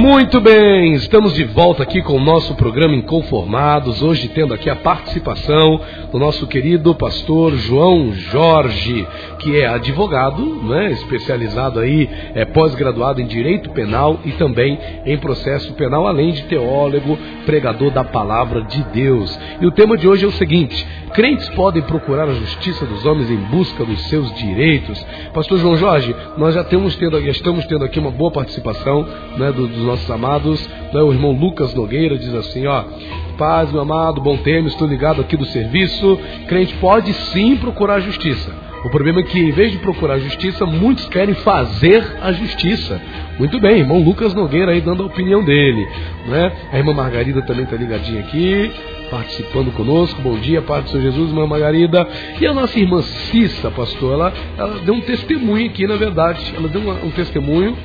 Muito bem, estamos de volta aqui com o nosso programa Inconformados, hoje tendo aqui a participação do nosso querido pastor João Jorge, que é advogado, né, especializado aí, é pós-graduado em Direito Penal e também em processo penal, além de teólogo, pregador da palavra de Deus. E o tema de hoje é o seguinte: crentes podem procurar a justiça dos homens em busca dos seus direitos. Pastor João Jorge, nós já, temos tendo, já estamos tendo aqui uma boa participação né, do, dos nossos amados. Né, o irmão Lucas Nogueira diz assim: ó, paz, meu amado, bom termo, estou ligado aqui do serviço. Crente pode sim procurar justiça. O problema é que, em vez de procurar justiça, muitos querem fazer a justiça. Muito bem, irmão Lucas Nogueira aí dando a opinião dele. Né? A irmã Margarida também está ligadinha aqui participando conosco. Bom dia, Pai do Senhor Jesus, irmã Margarida. E a nossa irmã Cissa, pastor, ela, ela deu um testemunho aqui, na verdade. Ela deu um, um testemunho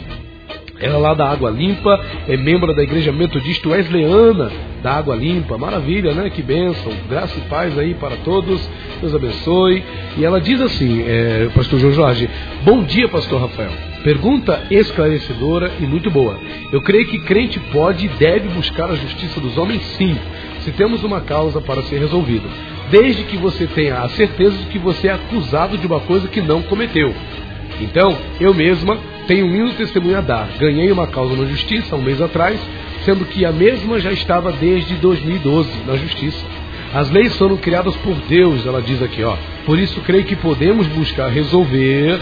ela lá da Água Limpa, é membro da Igreja Metodista Wesleyana da Água Limpa. Maravilha, né? Que bênção. Graça e paz aí para todos. Deus abençoe. E ela diz assim, é, pastor João Jorge, bom dia, pastor Rafael. Pergunta esclarecedora e muito boa. Eu creio que crente pode e deve buscar a justiça dos homens, sim, se temos uma causa para ser resolvida. Desde que você tenha a certeza de que você é acusado de uma coisa que não cometeu. Então, eu mesma tenho um testemunho a dar. Ganhei uma causa na justiça um mês atrás, sendo que a mesma já estava desde 2012 na justiça. As leis foram criadas por Deus, ela diz aqui, ó. Por isso creio que podemos buscar resolver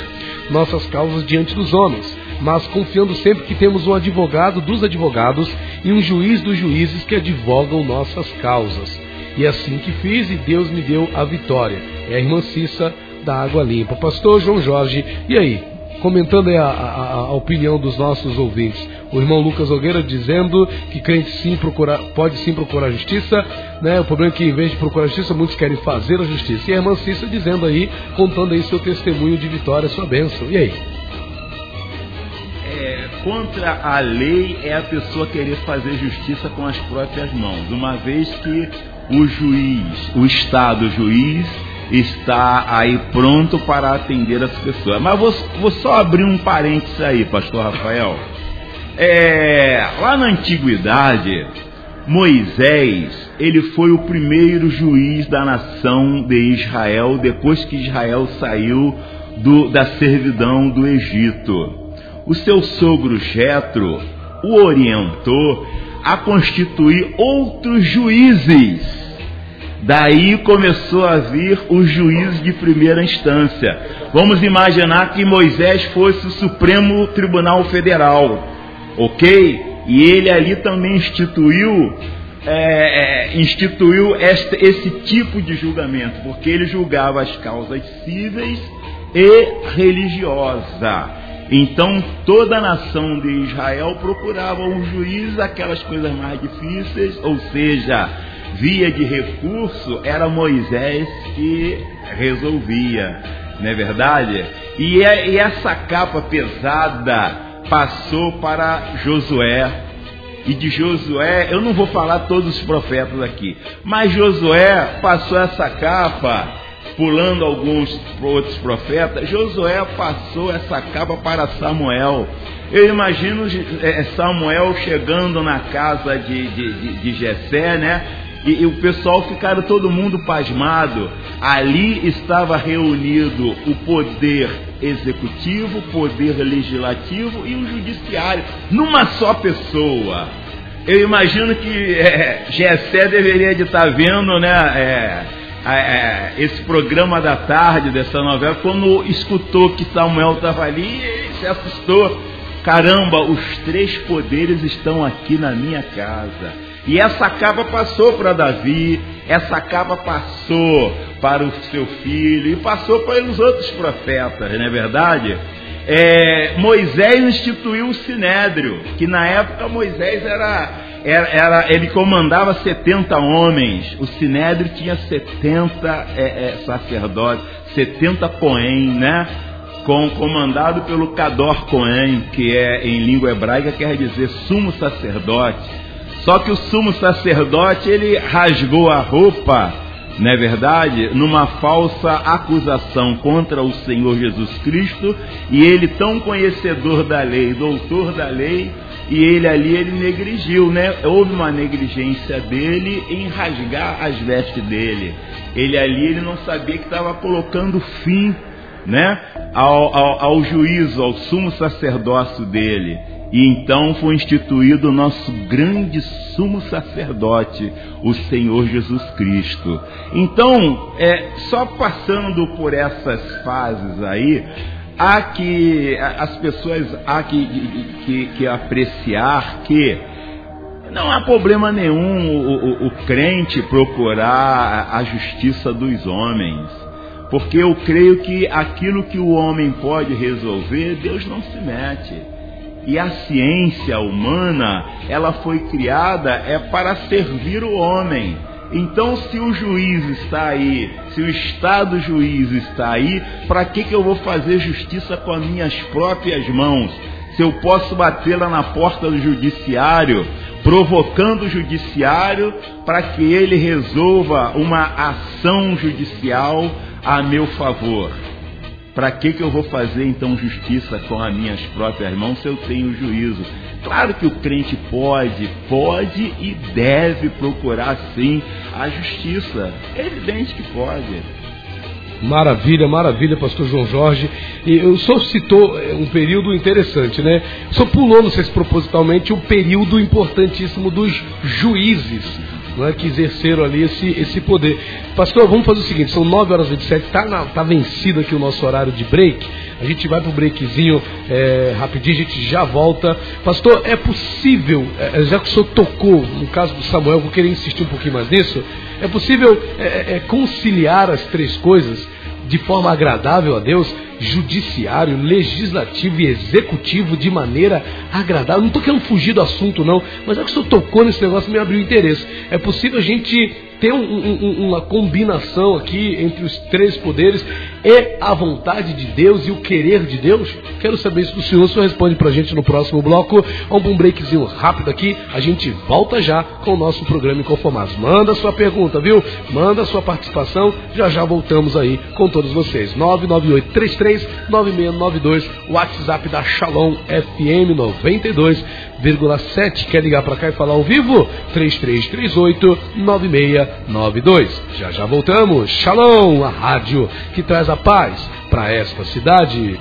nossas causas diante dos homens, mas confiando sempre que temos um advogado dos advogados e um juiz dos juízes que advogam nossas causas. E é assim que fiz e Deus me deu a vitória. É a irmã Cissa da Água Limpa. Pastor João Jorge, e aí? Comentando a, a, a, opinião dos nossos ouvintes. O irmão Lucas Nogueira dizendo que crente sim procura, pode sim procurar justiça, né? O problema é que em vez de procurar justiça, muitos querem fazer a justiça. E a irmã Cissa dizendo aí, contando aí seu testemunho de vitória, sua bênção. E aí? É, contra a lei é a pessoa querer fazer justiça com as próprias mãos, uma vez que o juiz, o Estado juiz, está aí pronto para atender as pessoas. Mas vou, vou só abrir um parênteses aí, pastor Rafael. É, lá na antiguidade, Moisés, ele foi o primeiro juiz da nação de Israel depois que Israel saiu do, da servidão do Egito. O seu sogro Jetro o orientou a constituir outros juízes Daí começou a vir o juízo de primeira instância. Vamos imaginar que Moisés fosse o Supremo Tribunal Federal, ok? E ele ali também instituiu, é, é, instituiu este, esse tipo de julgamento, porque ele julgava as causas cíveis e religiosa. Então toda a nação de Israel procurava um juiz aquelas coisas mais difíceis, ou seja, via de recurso, era Moisés que resolvia, não é verdade? E, é, e essa capa pesada passou para Josué. E de Josué, eu não vou falar todos os profetas aqui, mas Josué passou essa capa, pulando alguns outros profetas, Josué passou essa capa para Samuel. Eu imagino é, Samuel chegando na casa de, de, de, de Jessé, né? E, e, o pessoal ficaram todo mundo pasmado. Ali estava reunido o poder executivo, o poder legislativo e o judiciário, numa só pessoa. Eu imagino que é, Gessé deveria de estar vendo, né? É, é, esse programa da tarde dessa novela, quando escutou que Samuel estava ali, ele se assustou. Caramba, os três poderes estão aqui na minha casa. E essa capa passou para Davi, essa capa passou para o seu filho e passou para os outros profetas, não é verdade? É, Moisés instituiu o sinédrio, que na época Moisés era, era, era, ele comandava 70 homens, o sinédrio tinha 70 é, é, sacerdotes, 70 Cohen, né? Com, comandado pelo Cador Cohen, que é em língua hebraica quer dizer sumo sacerdote. Só que o sumo sacerdote, ele rasgou a roupa não é verdade? Numa falsa acusação contra o Senhor Jesus Cristo, e ele, tão conhecedor da lei, doutor da lei, e ele ali ele negligiu, né? Houve uma negligência dele em rasgar as vestes dele. Ele ali ele não sabia que estava colocando fim, né? Ao, ao, ao juízo, ao sumo sacerdócio dele. E então foi instituído o nosso grande sumo sacerdote, o Senhor Jesus Cristo. Então, é, só passando por essas fases aí, há que as pessoas há que, que, que apreciar que não há problema nenhum o, o, o, crente procurar a justiça dos homens, porque eu creio que aquilo que o homem pode resolver, Deus não se mete. E a ciência humana, ela foi criada é para servir o homem então, se o juiz está aí, se o Estado juiz está aí, para que, que eu vou fazer justiça com as minhas próprias mãos? Se eu posso bater lá na porta do judiciário, provocando o judiciário para que ele resolva uma ação judicial a meu favor. Para que, que eu vou fazer então justiça com as minhas próprias mãos se eu tenho juízo? Claro que o crente pode, pode e deve procurar sim a justiça. É evidente que pode. Maravilha, maravilha, pastor João Jorge. E o senhor citou é, um período interessante, né? O senhor pulou, não sei se propositalmente, o um período importantíssimo dos juízes não é, que exerceram ali esse, esse poder. Pastor, vamos fazer o seguinte: são 9 horas e 27, está tá vencido aqui o nosso horário de break. A gente vai para o breakzinho é, rapidinho, a gente já volta. Pastor, é possível, é, já que o senhor tocou no caso do Samuel, vou querer insistir um pouquinho mais nisso. É possível é, é, conciliar as três coisas de forma agradável a Deus? judiciário, legislativo e executivo de maneira agradável. Não estou querendo fugir do assunto, não, mas é que o senhor tocou nesse negócio me abriu interesse. É possível a gente ter um, um, uma combinação aqui entre os três poderes e a vontade de Deus e o querer de Deus? Quero saber isso do senhor. O senhor responde para a gente no próximo bloco. Vamos um breakzinho rápido aqui. A gente volta já com o nosso programa Inconformados. Manda sua pergunta, viu? Manda sua participação. Já já voltamos aí com todos vocês. 998 33 9692 WhatsApp da Shalom FM 92,7. Quer ligar para cá e falar ao vivo? 3338 9692. Já já voltamos. Shalom, a rádio que traz a paz para esta cidade.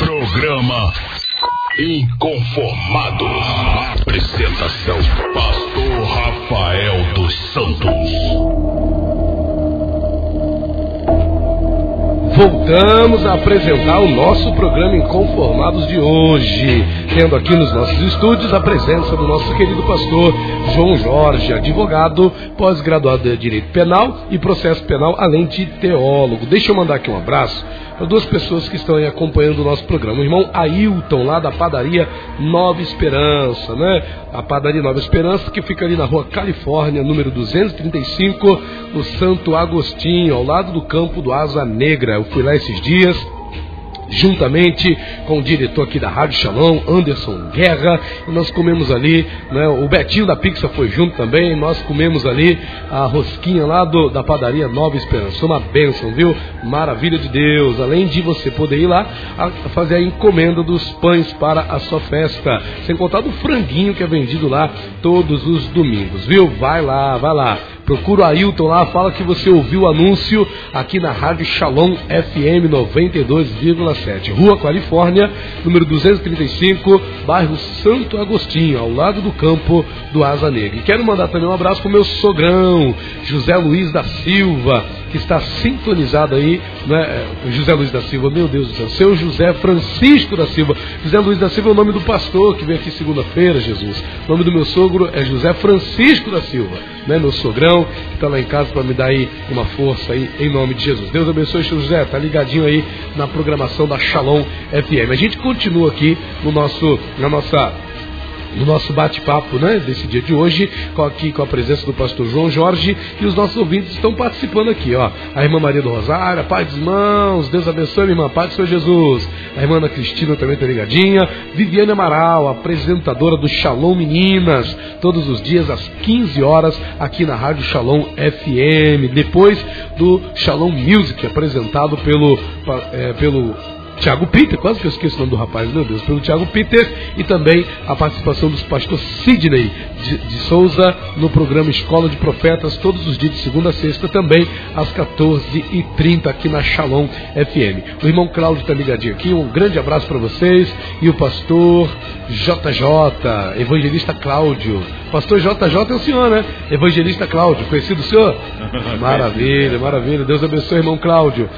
Programa Inconformados. Apresentação: Pastor Rafael dos Santos. voltamos a apresentar o nosso programa Inconformados de hoje, tendo aqui nos nossos estúdios a presença do nosso querido pastor João Jorge, advogado, pós-graduado em Direito Penal e Processo Penal, além de teólogo. Deixa eu mandar aqui um abraço para duas pessoas que estão aí acompanhando o nosso programa. O irmão Ailton, lá da padaria Nova Esperança, né? A padaria Nova Esperança, que fica ali na rua Califórnia, número 235, no Santo Agostinho, ao lado do campo do Asa Negra. Eu fui lá esses dias juntamente com o diretor aqui da Rádio Shalom, Anderson Guerra, e nós comemos ali, né, o Betinho da Pizza foi junto também, nós comemos ali a rosquinha lá do, da padaria Nova Esperança, uma bênção, viu? Maravilha de Deus, além de você poder ir lá a fazer a encomenda dos pães para a sua festa, sem contar do franguinho que é vendido lá todos os domingos, viu? Vai lá, vai lá. Procura o Ailton lá, fala que você ouviu o anúncio aqui na Rádio Shalom FM 92,7. Rua Califórnia, número 235, bairro Santo Agostinho, ao lado do campo do Asa Negra. E quero mandar também um abraço para o meu sogrão, José Luiz da Silva, que está sintonizado aí, né? José Luiz da Silva, meu Deus do céu, seu José Francisco da Silva. José Luiz da Silva é o nome do pastor que vem aqui segunda-feira, Jesus. O nome do meu sogro é José Francisco da Silva, né? Meu sogrão, que está lá em casa para me dar aí uma força aí, em nome de Jesus. Deus abençoe, seu José, tá ligadinho aí na programação da Shalom FM. A gente continua aqui no nosso, na nossa no nosso bate-papo né, desse dia de hoje, aqui com a presença do pastor João Jorge e os nossos ouvintes estão participando aqui, ó. A irmã Maria do Rosário, a paz dos irmãos, Deus abençoe, minha irmã, paz do Senhor Jesus. A irmã Ana Cristina também está ligadinha. Viviane Amaral, apresentadora do Shalom Meninas, todos os dias às 15 horas aqui na Rádio Shalom FM. Depois do Shalom Music, apresentado pelo, é, pelo Tiago Peter, quase que eu esqueço o nome do rapaz, meu Deus, pelo Tiago Peter e também a participação dos pastores Sidney de, de, Souza no programa Escola de Profetas, todos os dias de segunda a sexta, também às 14h30 aqui na Shalom FM. O irmão Cláudio está ligadinho aqui, um grande abraço para vocês e o pastor JJ, evangelista Cláudio. Pastor JJ é o senhor, né? Evangelista Cláudio, conhecido o senhor? Maravilha, maravilha. Deus abençoe, irmão Cláudio.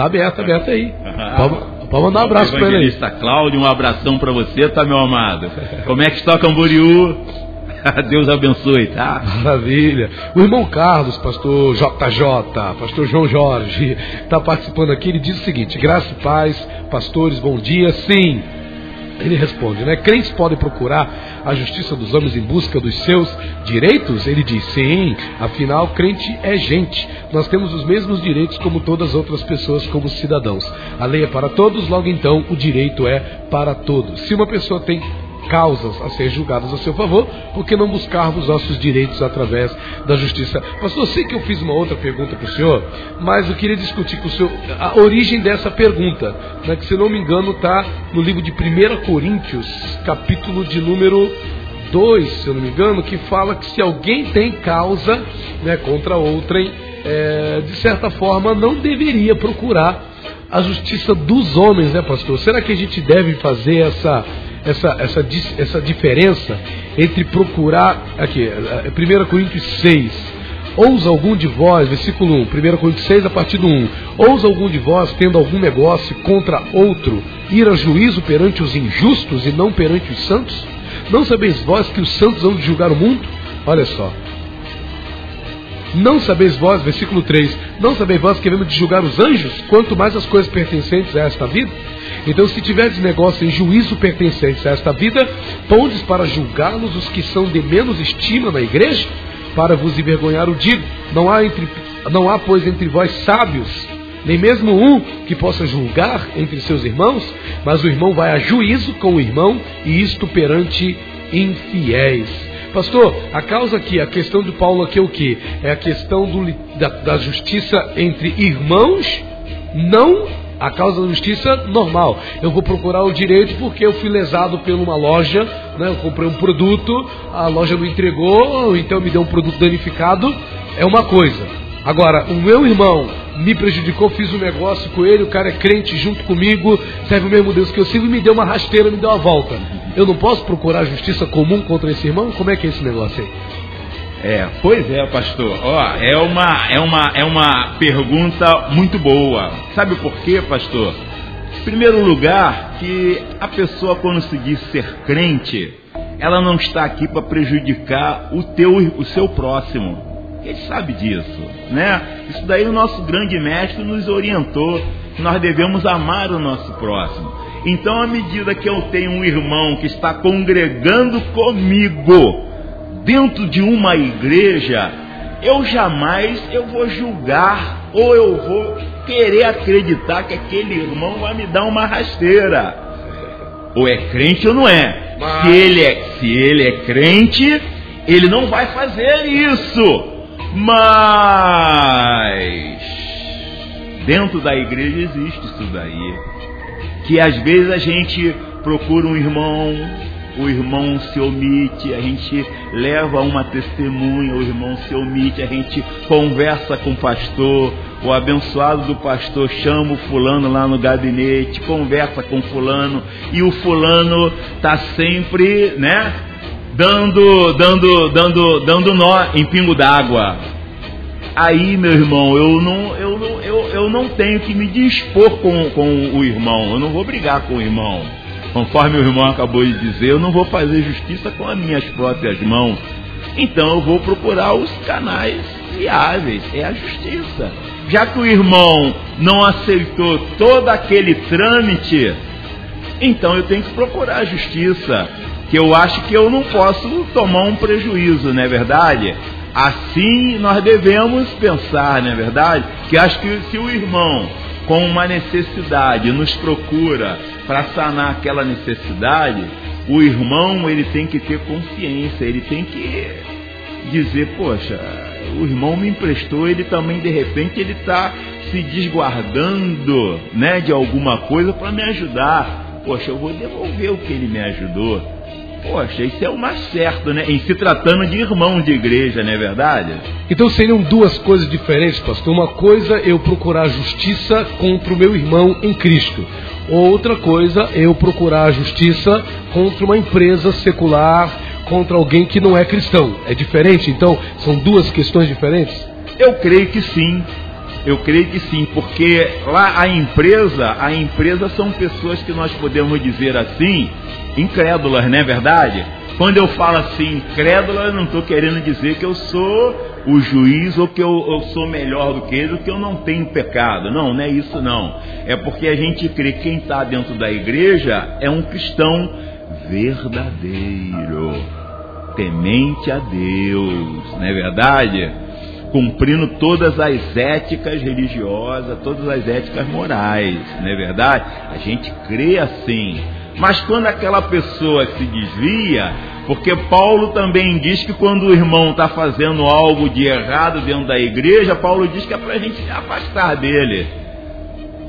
Tá aberto, aberto aí. Pode, pode mandar um abraço para ele aí. Cláudio, um abração para você, tá, meu amado? Como é que está Camboriú? Deus abençoe, tá? Maravilha. O irmão Carlos, pastor JJ, pastor João Jorge, está participando aqui. Ele diz o seguinte: graça e paz, pastores, bom dia. Sim, ele responde, né? Crentes podem procurar a justiça dos homens em busca dos seus direitos? Ele diz, sim, afinal, crente é gente. Nós temos os mesmos direitos como todas as outras pessoas, como cidadãos. A lei é para todos, logo então o direito é para todos. Se uma pessoa tem causas a ser julgadas a seu favor, por que não buscarmos nossos direitos através da justiça? Pastor, sei que eu fiz uma outra pergunta para o senhor, mas eu queria discutir com o senhor a origem dessa pergunta, né, que se não me engano está no livro de 1 Coríntios, capítulo de número 2, se eu não me engano, que fala que se alguém tem causa né, contra outrem, é, de certa forma não deveria procurar a justiça dos homens, né, pastor? Será que a gente deve fazer essa essa, essa, essa diferença entre procurar. Aqui, 1 Coríntios 6. Ousa algum de vós, versículo 1, 1 Coríntios 6, a partir do 1. Ousa algum de vós, tendo algum negócio contra outro, ir a juízo perante os injustos e não perante os santos? Não sabeis vós que os santos vão julgar o mundo? Olha só. Não sabeis vós, versículo 3, não sabeis vós que devemos de julgar os anjos, quanto mais as coisas pertencentes a esta vida? Então, se tiverdes negócio em juízo pertencente a esta vida, pondes para julgá-los os que são de menos estima na igreja? Para vos envergonhar o digo, não há, entre, não há, pois, entre vós sábios, nem mesmo um que possa julgar entre seus irmãos, mas o irmão vai a juízo com o irmão, e isto perante infiéis. Pastor, a causa aqui, a questão de Paulo aqui é o que? É a questão do, da, da justiça entre irmãos, não a causa da justiça, normal. Eu vou procurar o direito porque eu fui lesado por uma loja, né? eu comprei um produto, a loja não entregou, ou então me deu um produto danificado, é uma coisa. Agora, o meu irmão me prejudicou, fiz um negócio com ele, o cara é crente junto comigo, serve o mesmo Deus que eu sigo e me deu uma rasteira, me deu uma volta. Eu não posso procurar justiça comum contra esse irmão? Como é que é esse negócio aí? É, pois é, pastor. Ó, é uma, é uma, é uma pergunta muito boa. Sabe por quê, pastor? Em primeiro lugar, que a pessoa quando seguir ser crente, ela não está aqui para prejudicar o teu, o seu próximo. Ele sabe disso, né? Isso daí o nosso grande mestre nos orientou que nós devemos amar o nosso próximo. Então, à medida que eu tenho um irmão que está congregando comigo, dentro de uma igreja, eu jamais eu vou julgar ou eu vou querer acreditar que aquele irmão vai me dar uma rasteira. Ou é crente ou não é. Mas... Se, ele é se ele é crente, ele não vai fazer isso. Mas dentro da igreja existe isso daí. Que às vezes a gente procura um irmão o irmão se omite, a gente leva uma testemunha, o irmão se omite, a gente conversa com o pastor, o abençoado do pastor chama o fulano lá no gabinete, conversa com fulano, e o fulano está sempre, né, dando, dando, dando, dando nó em pingo d'água. Aí, meu irmão, eu não, eu, não, eu, eu não tenho que me dispor com, com o irmão, eu não vou brigar com o irmão. Conforme o irmão acabou de dizer, eu não vou fazer justiça com as minhas próprias mãos. Então eu vou procurar os canais viáveis, é a justiça. Já que o irmão não aceitou todo aquele trâmite, então eu tenho que procurar a justiça. Que eu acho que eu não posso tomar um prejuízo, não é verdade? Assim nós devemos pensar, não é verdade? Que acho que se o irmão com uma necessidade nos procura para sanar aquela necessidade, o irmão ele tem que ter consciência, ele tem que dizer, poxa, o irmão me emprestou, ele também de repente ele está se desguardando, né, de alguma coisa para me ajudar. Poxa, eu vou devolver o que ele me ajudou. Poxa, isso é o mais certo, né? Em se tratando de irmão de igreja, não é verdade? Então seriam duas coisas diferentes, pastor. Uma coisa eu procurar justiça contra o meu irmão em Cristo. Outra coisa eu procurar justiça contra uma empresa secular, contra alguém que não é cristão. É diferente? Então, são duas questões diferentes? Eu creio que sim. Eu creio que sim, porque lá a empresa, a empresa são pessoas que nós podemos dizer assim, incrédulas, não é verdade? Quando eu falo assim, incrédula, eu não estou querendo dizer que eu sou o juiz ou que eu, eu, sou melhor do que ele, ou que eu não tenho pecado. Não, não é isso não. É porque a gente crê que quem está dentro da igreja é um cristão verdadeiro, temente a Deus, não é verdade? Cumprindo todas as éticas religiosas, todas as éticas morais, não é verdade? A gente crê assim. Mas quando aquela pessoa se desvia, porque Paulo também diz que quando o irmão está fazendo algo de errado dentro da igreja, Paulo diz que é para a gente se afastar dele.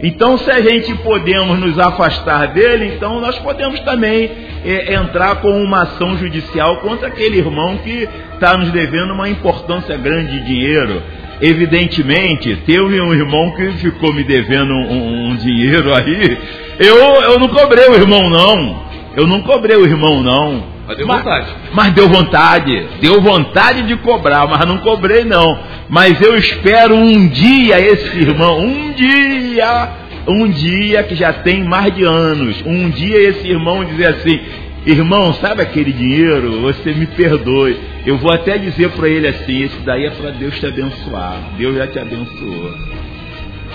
Então, se a gente podemos nos afastar dele, então nós podemos também é, entrar com uma ação judicial contra aquele irmão que está nos devendo uma importância grande de dinheiro. Evidentemente, teve um irmão que ficou me devendo um, um dinheiro aí. Eu, eu não cobrei o irmão, não. Eu não cobrei o irmão, não. Mas deu vontade. Mas, mas deu vontade. Deu vontade de cobrar, mas não cobrei, não. Mas eu espero um dia esse irmão, um dia, um dia que já tem mais de anos, um dia esse irmão dizer assim: Irmão, sabe aquele dinheiro? Você me perdoe. Eu vou até dizer para ele assim: esse daí é para Deus te abençoar. Deus já te abençoou.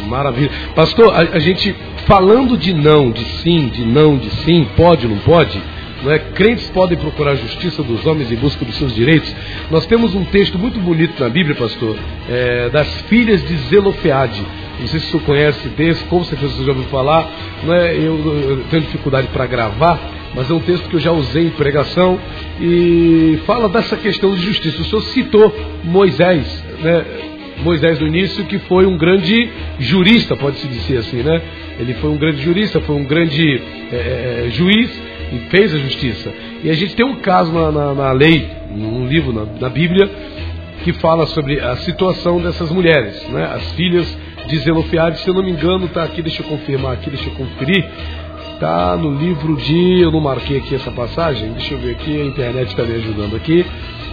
Maravilha. Pastor, a, a, gente falando de não, de sim, de não, de sim, pode, não pode, não é? Crentes podem procurar a justiça dos homens em busca dos seus direitos. Nós temos um texto muito bonito na Bíblia, pastor, é, das filhas de Zelofeade. Não sei se senhor conhece desse, com certeza você já ouviu falar. Não é? eu, eu tenho dificuldade para gravar, mas é um texto que eu já usei em pregação e fala dessa questão de justiça. O senhor citou Moisés, né? Moisés no início, que foi um grande jurista, pode-se dizer assim, né? Ele foi um grande jurista, foi um grande é, juiz e fez a justiça. E a gente tem um caso na, na, na lei, num livro na, na, Bíblia, que fala sobre a situação dessas mulheres, né? As filhas de Zelofeade, se eu não me engano, está aqui, deixa eu confirmar aqui, deixa eu conferir. Está no livro de. Eu não marquei aqui essa passagem, deixa eu ver aqui, a internet está me ajudando aqui.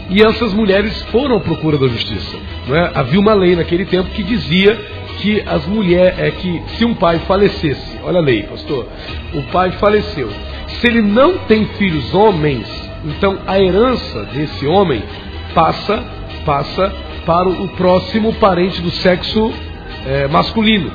E essas mulheres foram à procura da justiça. É? Havia uma lei naquele tempo que dizia que as mulheres, é que se um pai falecesse, olha a lei, pastor, o pai faleceu. Se ele não tem filhos homens, então a herança desse homem passa, passa para o próximo parente do sexo é, masculino.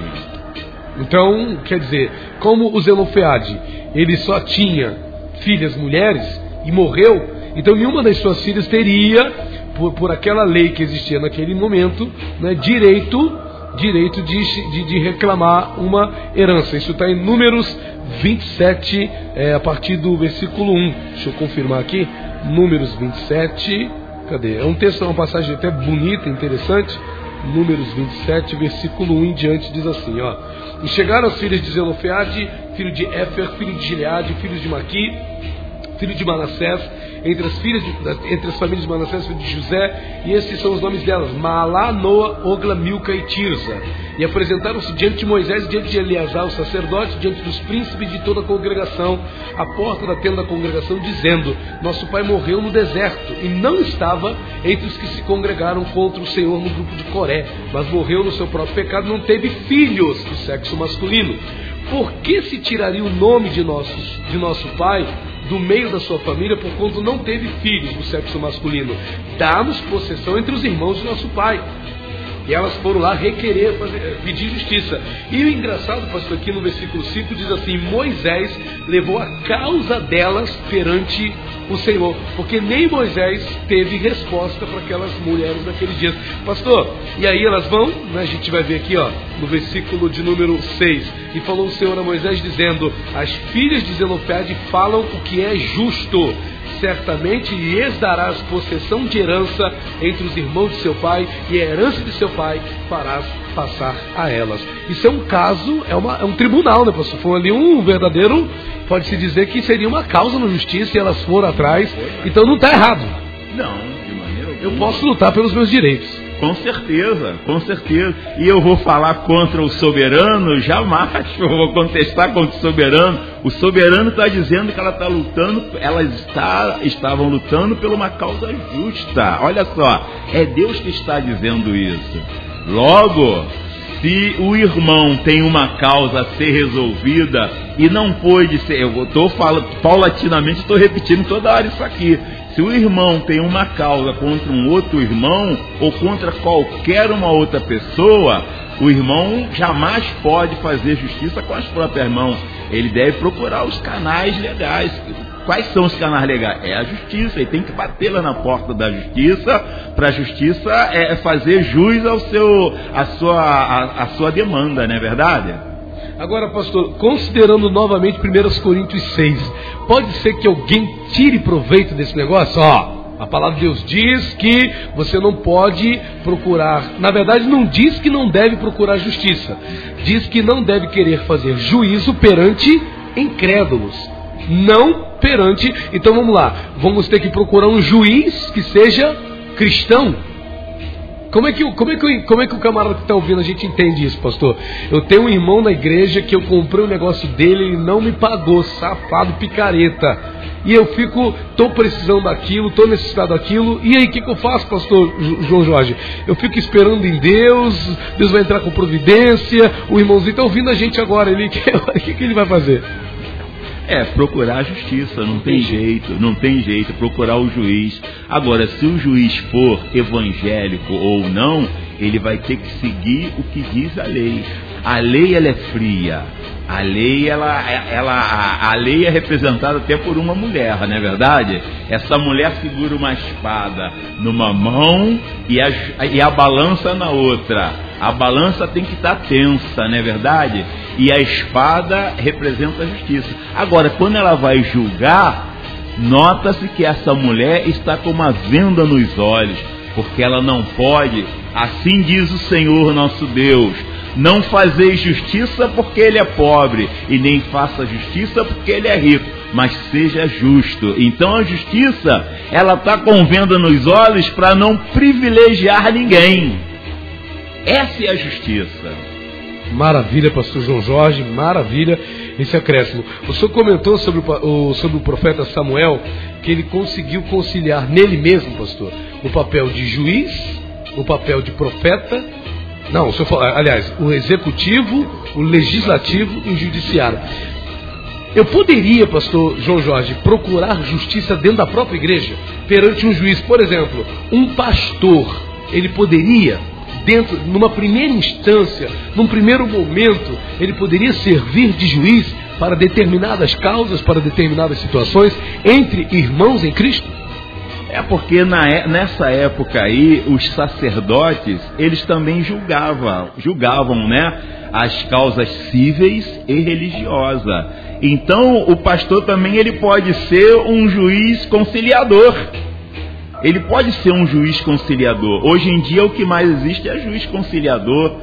Então, quer dizer, como o Zelofeade, ele só tinha filhas mulheres e morreu, então nenhuma das suas filhas teria, por, por aquela lei que existia naquele momento, né, direito, direito de, de, de, reclamar uma herança. Isso está em Números 27, é, a partir do versículo 1. Deixa eu confirmar aqui. Números 27. Cadê? É um texto, uma passagem até bonita, interessante. Números 27, versículo 1 em diante, diz assim, ó. E chegaram as filhas de Zelofeade, filho de Éfer, filho de Gileade, filhos de Maqui, filho de Manassés, entre as filhas de, entre as famílias de Manassés, filho de José, e esses são os nomes delas: Maalá, Noa, Ogla, Milca e Tirza. E apresentaram-se diante de Moisés, diante de Eleazar, o sacerdote, diante dos príncipes de toda a congregação, à porta da tenda da congregação, dizendo: Nosso pai morreu no deserto e não estava entre os que se congregaram contra o Senhor no grupo de Coré, mas morreu no seu próprio pecado, não teve filhos do sexo masculino. Por que se tiraria o nome de, nossos, de nosso pai do meio da sua família, por quanto não teve filhos do sexo masculino. Dá-nos possessão entre os irmãos de nosso pai. E elas foram lá requerer, fazer, pedir justiça. E o engraçado, pastor, aqui no versículo 5 diz assim: Moisés levou a causa delas perante o Senhor, porque nem Moisés teve resposta para aquelas mulheres naqueles dias. Pastor, e aí elas vão, né, a gente vai ver aqui ó, no versículo de número 6, e falou o Senhor a Moisés dizendo: As filhas de Zelofeade falam o que é justo certamente lhes darás possessão de herança entre os irmãos de seu pai, e a herança de seu pai farás passar a elas. Isso é um caso, é, uma, é um tribunal, né, pastor? Foi ali um verdadeiro, pode-se dizer que seria uma causa na justiça e elas foram atrás, então não está errado. Não, de maneira Eu posso lutar pelos meus direitos. Com certeza, com certeza. E eu vou falar contra o soberano? Jamais. Eu vou contestar contra o soberano. O soberano está dizendo que ela está lutando, elas está, estavam lutando por uma causa justa. Olha só, é Deus que está dizendo isso. Logo, se o irmão tem uma causa a ser resolvida e não pôde ser, eu estou falando paulatinamente, estou repetindo toda hora isso aqui. Se o irmão tem uma causa contra um outro irmão ou contra qualquer uma outra pessoa, o irmão jamais pode fazer justiça com as próprias mãos. Ele deve procurar os canais legais. Quais são os canais legais? É a justiça. Ele tem que bater lá na porta da justiça para a justiça é, fazer jus ao seu, a sua, a, a sua demanda, não é verdade? Agora, pastor, considerando novamente 1 Coríntios 6, pode ser que alguém tire proveito desse negócio? Ó, a palavra de Deus diz que você não pode procurar, na verdade, não diz que não deve procurar justiça, diz que não deve querer fazer juízo perante incrédulos, não perante. Então vamos lá, vamos ter que procurar um juiz que seja cristão, como é, que, como, é que, como é que o camarada que está ouvindo a gente entende isso, pastor? Eu tenho um irmão na igreja que eu comprei um negócio dele, ele não me pagou, safado, picareta. E eu fico, estou precisando daquilo, estou necessitado daquilo. E aí, o que, que eu faço, pastor João Jorge? Eu fico esperando em Deus, Deus vai entrar com providência. O irmãozinho está ouvindo a gente agora, ele, o que, que ele vai fazer? É, procurar a justiça, não tem jeito, não tem jeito, procurar o juiz. Agora, se o juiz for evangélico ou não, ele vai ter que seguir o que diz a lei. A lei ela é fria. A lei ela, ela a, lei é representada até por uma mulher, não é verdade? Essa mulher segura uma espada numa mão e a, e a balança na outra. A balança tem que estar tensa, não é verdade? E a espada representa a justiça. Agora, quando ela vai julgar, nota-se que essa mulher está com uma venda nos olhos, porque ela não pode, assim diz o Senhor nosso Deus, não fazer justiça porque ele é pobre, e nem faça justiça porque ele é rico, mas seja justo. Então a justiça, ela está com venda nos olhos para não privilegiar ninguém. Essa é a justiça. Maravilha, pastor João Jorge, maravilha esse acréscimo. O senhor comentou sobre o, sobre o profeta Samuel, que ele conseguiu conciliar nele mesmo, pastor, o papel de juiz, o papel de profeta não, o senhor falou, aliás, o executivo, o legislativo e o judiciário. Eu poderia, pastor João Jorge, procurar justiça dentro da própria igreja, perante um juiz, por exemplo, um pastor, ele poderia, dentro, numa primeira instância, num primeiro momento, ele poderia servir de juiz para determinadas causas, para determinadas situações, entre irmãos em Cristo? É porque na, é, nessa época aí, os sacerdotes, eles também julgavam, julgavam, né? As causas cíveis e religiosas. Então, o pastor também ele pode ser um juiz conciliador. Ele pode ser um juiz conciliador. Hoje em dia, o que mais existe é juiz conciliador.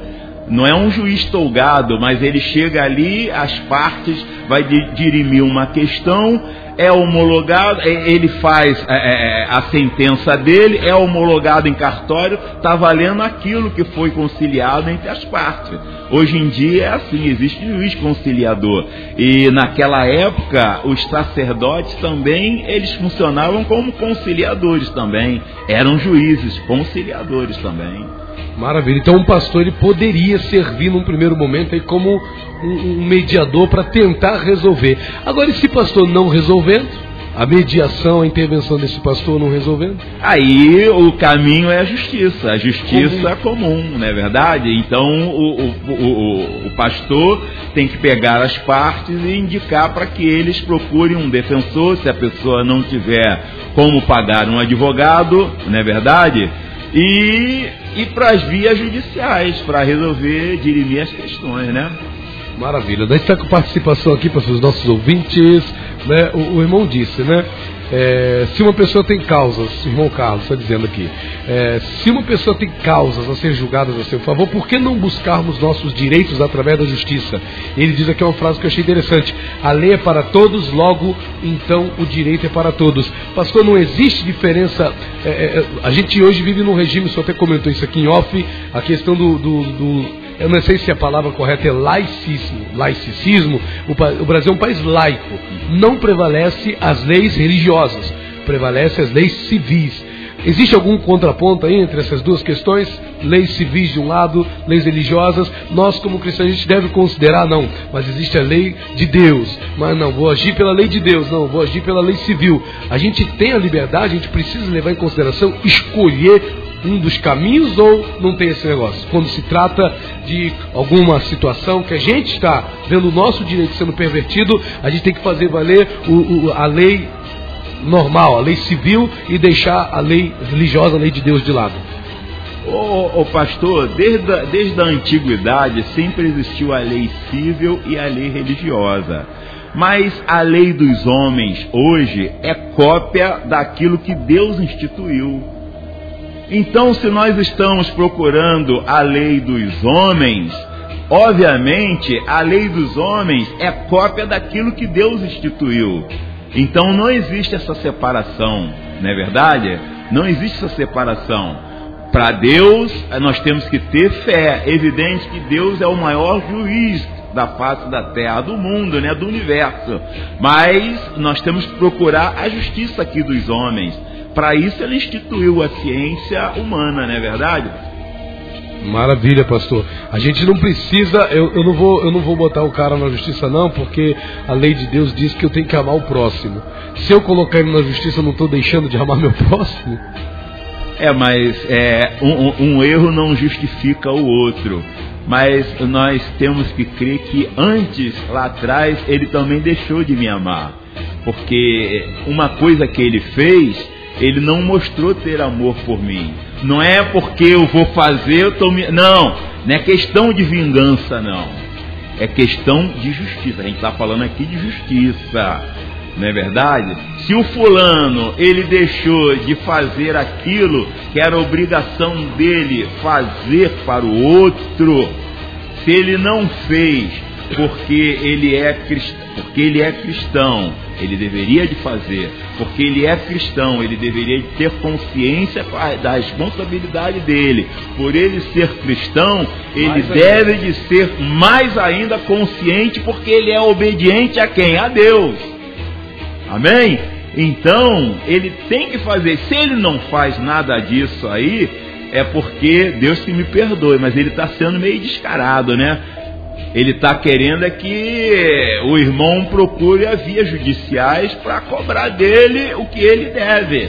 Não é um juiz tolgado, mas ele chega ali, as partes, vai dirimir uma questão é homologado, é, ele faz é, é, é, a sentença dele, é homologado em cartório, está valendo aquilo que foi conciliado entre as partes. Hoje em dia é assim, existe juiz conciliador. E naquela época, os sacerdotes também, eles funcionavam como conciliadores também. Eram juízes, conciliadores também. Maravilha. Então, um pastor ele poderia servir num primeiro momento aí como um, mediador para tentar resolver. Agora, e se pastor não resolvendo, a mediação, a intervenção desse pastor não resolvendo? Aí o caminho é a justiça, a justiça comum, comum não é verdade? Então o, o, o, o pastor tem que pegar as partes e indicar para que eles procurem um defensor, se a pessoa não tiver como pagar um advogado, não é verdade? E ir para as vias judiciais para resolver, dirimir as questões, né? Maravilha. Gente está com participação aqui para os nossos ouvintes. Né? O, o irmão disse, né? É, se uma pessoa tem causas, irmão Carlos está dizendo aqui, é, se uma pessoa tem causas a ser julgadas a seu favor, por que não buscarmos nossos direitos através da justiça? Ele diz aqui uma frase que eu achei interessante: a lei é para todos, logo então o direito é para todos. Pastor, não existe diferença. É, é a gente hoje vive num regime, senhor até comentou isso aqui em off, a questão do, do, do eu não sei se a palavra correta é laicismo, laicismo, o, Brasil é um país laico, não prevalece as leis religiosas, prevalece as leis civis. Existe algum contraponto aí entre essas duas questões? Leis civis de um lado, leis religiosas. Nós, como cristãos, a gente deve considerar, não, mas existe a lei de Deus. Mas não, vou agir pela lei de Deus, não, vou agir pela lei civil. A gente tem a liberdade, a gente precisa levar em consideração escolher um dos caminhos ou não tem esse negócio? Quando se trata de alguma situação que a gente está vendo o nosso direito sendo pervertido, a gente tem que fazer valer o, o, a lei normal, a lei civil e deixar a lei religiosa, a lei de Deus de lado. Ô, pastor, desde a, desde a antiguidade sempre existiu a lei civil e a lei religiosa. Mas a lei dos homens hoje é cópia daquilo que Deus instituiu. Então, se nós estamos procurando a lei dos homens, obviamente a lei dos homens é cópia daquilo que Deus instituiu. Então não existe essa separação, não é verdade? Não existe essa separação. Para Deus, nós temos que ter fé. É evidente que Deus é o maior juiz da face da terra, do mundo, né, do universo. Mas nós temos que procurar a justiça aqui dos homens. Para isso ele instituiu a ciência humana, não é verdade? Maravilha, pastor. A gente não precisa, eu, eu, não vou, eu não vou botar o cara na justiça não, porque a lei de Deus diz que eu tenho que amar o próximo. Se eu colocar ele na justiça, eu não estou deixando de amar meu próximo? É, mas é, um, um erro não justifica o outro. Mas nós temos que crer que antes, lá atrás, ele também deixou de me amar. Porque uma coisa que ele fez ele não mostrou ter amor por mim. Não é porque eu vou fazer, eu tô me... Não, não é questão de vingança, não. É questão de justiça. A gente está falando aqui de justiça. Não é verdade? Se o fulano ele deixou de fazer aquilo que era obrigação dele fazer para o outro, se ele não fez porque ele é cristão, porque ele é cristão, ele deveria de fazer, porque ele é cristão, ele deveria de ter consciência da responsabilidade dele. Por ele ser cristão, ele mais deve ainda. de ser mais ainda consciente, porque ele é obediente a quem? A Deus. Amém? Então, ele tem que fazer. Se ele não faz nada disso aí, é porque Deus que me perdoe, mas ele está sendo meio descarado, né? Ele está querendo é que o irmão procure as vias judiciais para cobrar dele o que ele deve.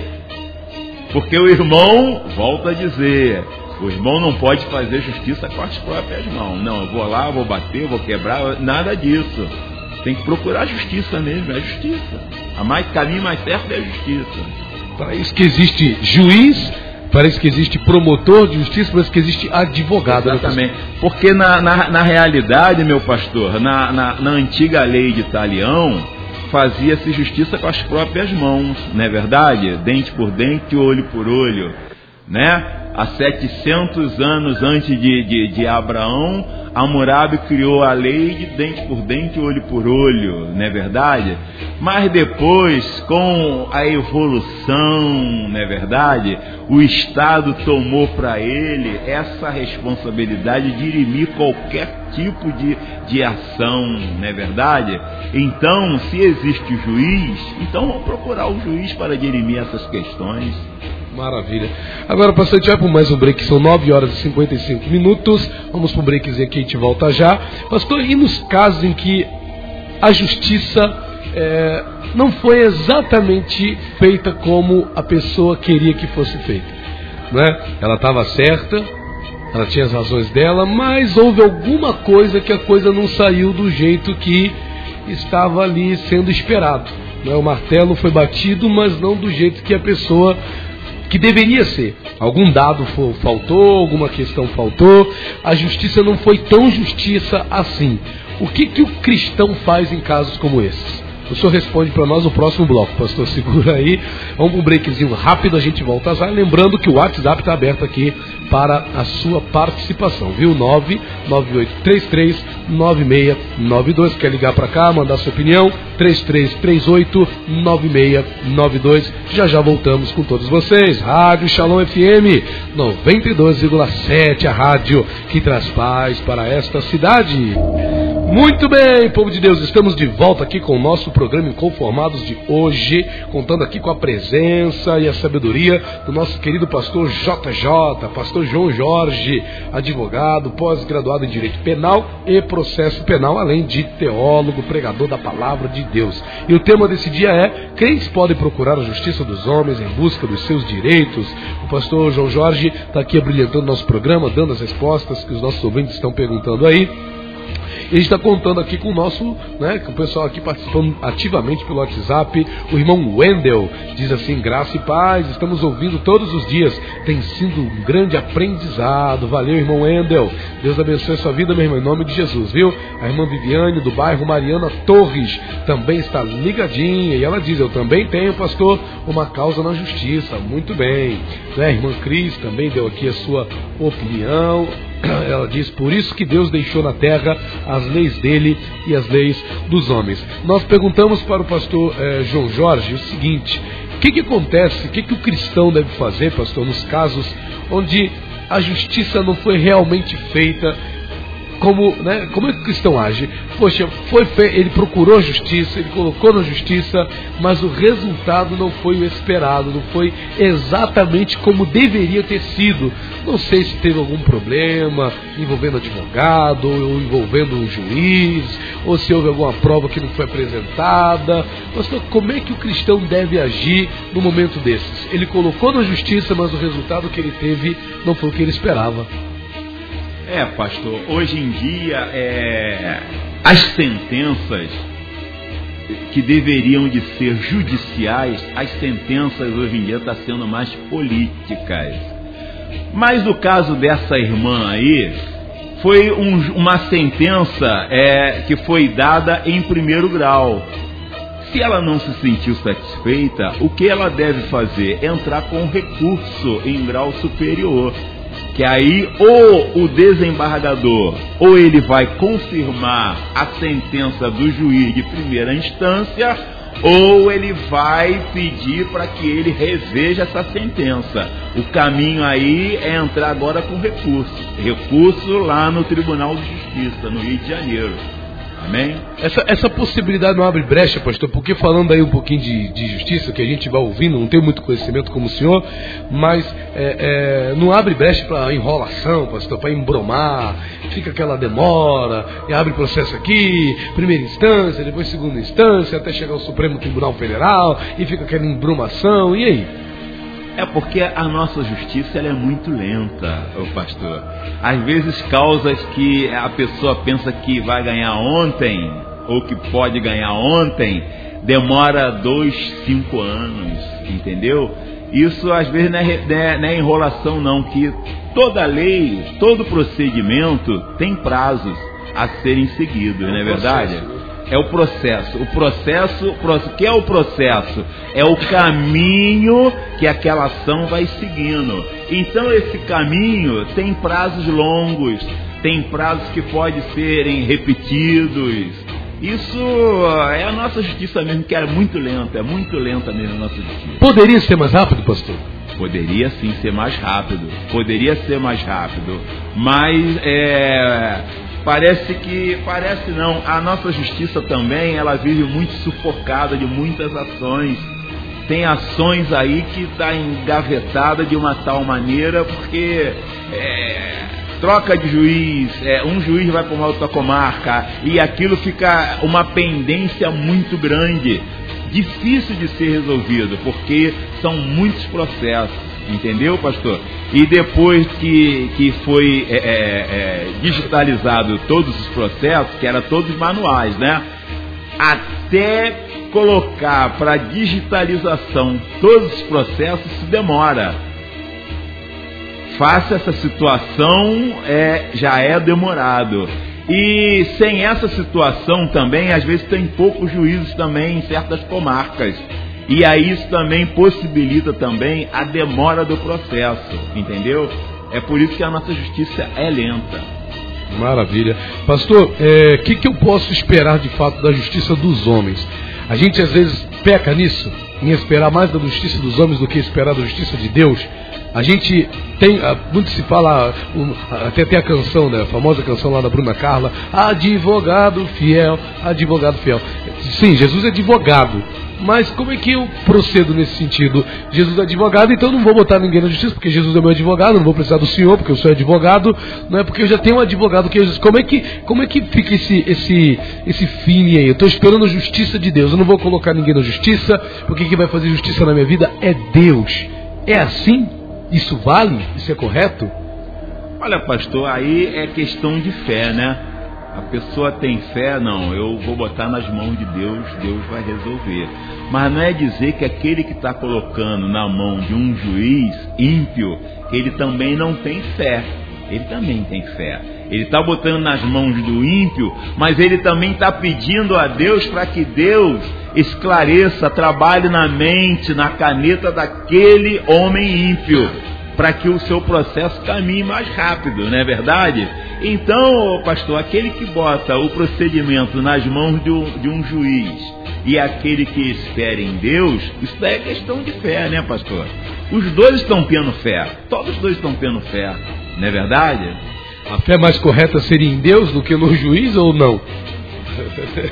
Porque o irmão, volta a dizer, o irmão não pode fazer justiça com as próprias mãos. Não, eu vou lá, vou bater, vou quebrar, nada disso. Tem que procurar justiça mesmo, é justiça. A mais caminho mais certo é a justiça. Para isso que existe juiz Parece que existe promotor de justiça, parece que existe advogado. Né, Exatamente. Porque na, na, na, realidade, meu pastor, na, na, na antiga lei de Italião, fazia-se justiça com as próprias mãos, não é verdade? Dente por dente, olho por olho. Né? Há 700 anos antes de, de, de Abraão, Hammurabi criou a lei de dente por dente, olho por olho, não é verdade? Mas depois, com a evolução, não é verdade? O Estado tomou para ele essa responsabilidade de dirimir qualquer tipo de, de ação, não é verdade? Então, se existe o juiz, então vamos procurar o juiz para dirimir essas questões. Maravilha. Agora, pastor, a gente vai para mais um break, são 9 horas e 55 minutos. Vamos para um breakzinho aqui, a gente volta já. Pastor, e nos casos em que a justiça é, não foi exatamente feita como a pessoa queria que fosse feita. Né? Ela estava certa, ela tinha as razões dela, mas houve alguma coisa que a coisa não saiu do jeito que estava ali sendo esperado. Né? O martelo foi batido, mas não do jeito que a pessoa que deveria ser. Algum dado faltou, alguma questão faltou, a justiça não foi tão justiça assim. O que, que o cristão faz em casos como esses? O senhor responde para nós no próximo bloco, pastor. Segura aí. Vamos para um breakzinho rápido, a gente volta já. Lembrando que o WhatsApp está aberto aqui para a sua participação, viu? 998339692. Quer ligar para cá, mandar sua opinião? 33389692. Já já voltamos com todos vocês. Rádio Shalom FM 92,7, a rádio que traz paz para esta cidade. Muito bem, povo de Deus, estamos de volta aqui com o nosso programa Inconformados de hoje, contando aqui com a presença e a sabedoria do nosso querido pastor JJ, pastor João Jorge, advogado, pós-graduado em Direito Penal e Processo Penal, além de teólogo, pregador da palavra de Deus. E o tema desse dia é: crentes podem procurar a justiça dos homens em busca dos seus direitos. O pastor João Jorge está aqui abrilhantando nosso programa, dando as respostas que os nossos ouvintes estão perguntando aí. E a gente está contando aqui com o nosso, né, com o pessoal aqui participando ativamente pelo WhatsApp. O irmão Wendel diz assim: graça e paz, estamos ouvindo todos os dias. Tem sido um grande aprendizado. Valeu, irmão Wendel. Deus abençoe sua vida, meu irmão, em nome de Jesus, viu? A irmã Viviane, do bairro Mariana Torres, também está ligadinha. E ela diz: Eu também tenho, pastor, uma causa na justiça. Muito bem. Né? Irmã Cris também deu aqui a sua opinião. ela diz: Por isso que Deus deixou na terra as leis dele e as leis dos homens. Nós perguntamos para o pastor eh, João Jorge o seguinte: o que, que acontece, o que, que o cristão deve fazer, pastor, nos casos onde a justiça não foi realmente feita como, né, como é que o cristão age? Poxa, foi ele procurou justiça, ele colocou na justiça, mas o resultado não foi o esperado, não foi exatamente como deveria ter sido. Não sei se teve algum problema envolvendo advogado, ou envolvendo um juiz, ou se houve alguma prova que não foi apresentada. Pastor, como é que o cristão deve agir no momento desses? Ele colocou na justiça, mas o resultado que ele teve não foi o que ele esperava. É, pastor, hoje em dia é, as sentenças que deveriam de ser judiciais, as sentenças hoje em dia estão tá sendo mais políticas. Mas o caso dessa irmã aí foi um, uma sentença é, que foi dada em primeiro grau. Se ela não se sentiu satisfeita, o que ela deve fazer? Entrar com recurso em grau superior que aí ou o desembargador ou ele vai confirmar a sentença do juiz de primeira instância ou ele vai pedir para que ele reveja essa sentença. O caminho aí é entrar agora com recurso. Recurso lá no Tribunal de Justiça, no Rio de Janeiro. Amém? Essa, essa possibilidade não abre brecha, pastor, porque falando aí um pouquinho de, de justiça, que a gente vai ouvindo, não tenho muito conhecimento como o senhor, mas é, é, não abre brecha para enrolação, pastor, para embromar, fica aquela demora, e abre processo aqui, primeira instância, depois segunda instância, até chegar ao Supremo Tribunal Federal, e fica aquela embromação, e aí? É porque a nossa justiça ela é muito lenta, o pastor. Às vezes causas que a pessoa pensa que vai ganhar ontem ou que pode ganhar ontem demora dois, cinco anos, entendeu? Isso às vezes não é, não é, não é enrolação não, que toda lei, todo procedimento tem prazos a serem seguidos, não é verdade? É o processo. O processo, o que é o processo? É o caminho que aquela ação vai seguindo. Então esse caminho tem prazos longos, tem prazos que podem serem repetidos. Isso é a nossa justiça mesmo, que é muito lenta, é muito lenta mesmo a nossa justiça. Poderia ser mais rápido, pastor? Poderia sim ser mais rápido, poderia ser mais rápido, mas é, Parece que, parece não, a nossa justiça também, ela vive muito sufocada de muitas ações. Tem ações aí que está engavetada de uma tal maneira porque é, troca de juiz, é, um juiz vai para uma outra comarca e aquilo fica uma pendência muito grande, difícil de ser resolvido, porque são muitos processos, entendeu, pastor? E depois que, que foi é, é, é digitalizado todos os processos, que eram todos manuais, né? Até colocar para digitalização todos os processos se demora. Faça essa situação é, já é demorado. E sem essa situação também, às vezes tem poucos juízos também em certas comarcas. E aí isso também possibilita também a demora do processo, entendeu? É por isso que a nossa justiça é lenta. Maravilha. Pastor, o é, que, que eu posso esperar de fato da justiça dos homens? A gente às vezes peca nisso, em esperar mais da justiça dos homens do que esperar da justiça de Deus. A gente tem, ah, muito se fala, até tem a canção, né, a famosa canção lá da Bruna Carla, advogado fiel, advogado fiel. Sim, Jesus é advogado, mas como é que eu procedo nesse sentido? Jesus é advogado, então não vou botar ninguém na justiça, porque Jesus é meu advogado, não vou precisar do Senhor, porque eu sou advogado, não é porque eu já tenho um advogado que é Jesus. Como é que, como é que fica esse, esse, esse fim aí? Eu estou esperando a justiça de Deus, eu não vou colocar ninguém na justiça, porque quem vai fazer justiça na minha vida é Deus. É assim? Isso vale? Isso é correto? Olha, pastor, aí é questão de fé, né? A pessoa tem fé, não, eu vou botar nas mãos de Deus, Deus vai resolver. Mas não é dizer que aquele que está colocando na mão de um juiz ímpio, ele também não tem fé. Ele também tem fé. Ele está botando nas mãos do ímpio, mas ele também está pedindo a Deus para que Deus esclareça, trabalhe na mente, na caneta daquele homem ímpio, para que o seu processo caminhe mais rápido, não é verdade? Então, pastor, aquele que bota o procedimento nas mãos de um, de um juiz e aquele que espera em Deus, isso daí é questão de fé, né, pastor? Os dois estão tendo fé, todos os dois estão tendo fé, não é verdade? A fé mais correta seria em Deus do que no juiz ou não?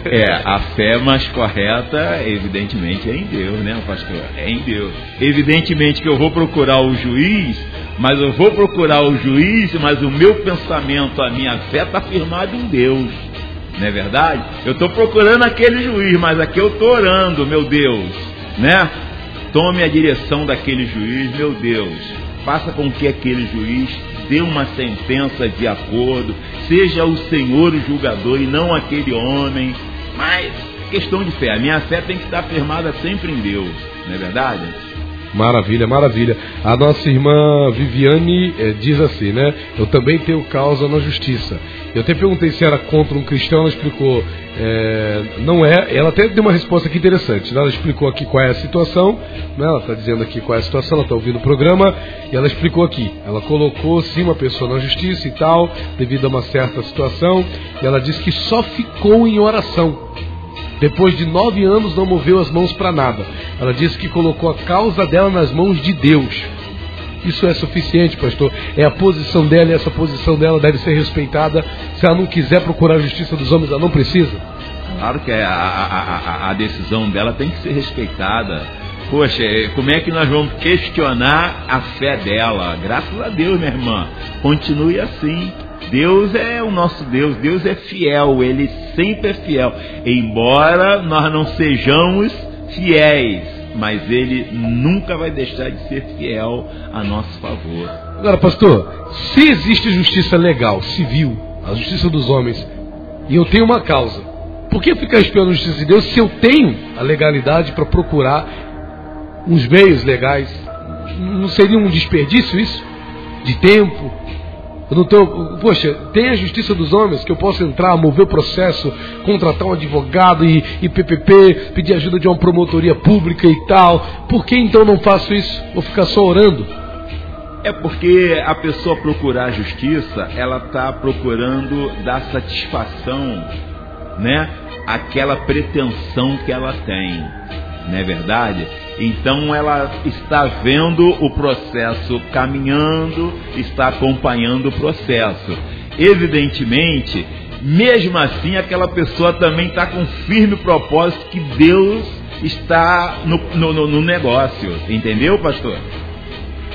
É, a fé mais correta, evidentemente, é em Deus, né, pastor? É em Deus. Evidentemente que eu vou procurar o juiz, mas eu vou procurar o juiz, mas o meu pensamento, a minha fé está firmada em Deus. Não é verdade? Eu estou procurando aquele juiz, mas aqui eu estou orando, meu Deus, né? Tome a direção daquele juiz, meu Deus. Faça com que aquele juiz dê uma sentença de acordo, seja o Senhor o julgador e não aquele homem. Mas questão de fé, a minha fé tem que estar firmada sempre em Deus, não é verdade? Maravilha, maravilha. A nossa irmã Viviane é, diz assim, né? Eu também tenho causa na justiça. Eu até perguntei se era contra um cristão, ela explicou, é, não é. Ela até deu uma resposta aqui interessante. Né? Ela explicou aqui qual é a situação, né? ela está dizendo aqui qual é a situação, ela está ouvindo o programa, e ela explicou aqui. Ela colocou sim uma pessoa na justiça e tal, devido a uma certa situação, e ela disse que só ficou em oração. Depois de nove anos não moveu as mãos para nada. Ela disse que colocou a causa dela nas mãos de Deus. Isso é suficiente, pastor. É a posição dela e essa posição dela deve ser respeitada. Se ela não quiser procurar a justiça dos homens, ela não precisa. Claro que a, a, a, a decisão dela tem que ser respeitada. Poxa, é, como é que nós vamos questionar a fé dela? Graças a Deus, minha irmã. Continue assim. Deus é o nosso Deus, Deus é fiel, Ele sempre é fiel. Embora nós não sejamos fiéis, mas Ele nunca vai deixar de ser fiel a nosso favor. Agora, pastor, se existe justiça legal, civil, a justiça dos homens, e eu tenho uma causa, por que ficar esperando a justiça de Deus se eu tenho a legalidade para procurar uns meios legais? Não seria um desperdício isso? De tempo, eu não poxa, tem a justiça dos homens que eu posso entrar, mover o processo, contratar um advogado e, e PPP, pedir ajuda de uma promotoria pública e tal. Por que então não faço isso? Vou ficar só orando? É porque a pessoa procurar justiça, ela está procurando dar satisfação, né? Aquela pretensão que ela tem, não é verdade? Então ela está vendo o processo caminhando, está acompanhando o processo. Evidentemente, mesmo assim, aquela pessoa também está com firme propósito que Deus está no, no, no negócio. Entendeu, pastor?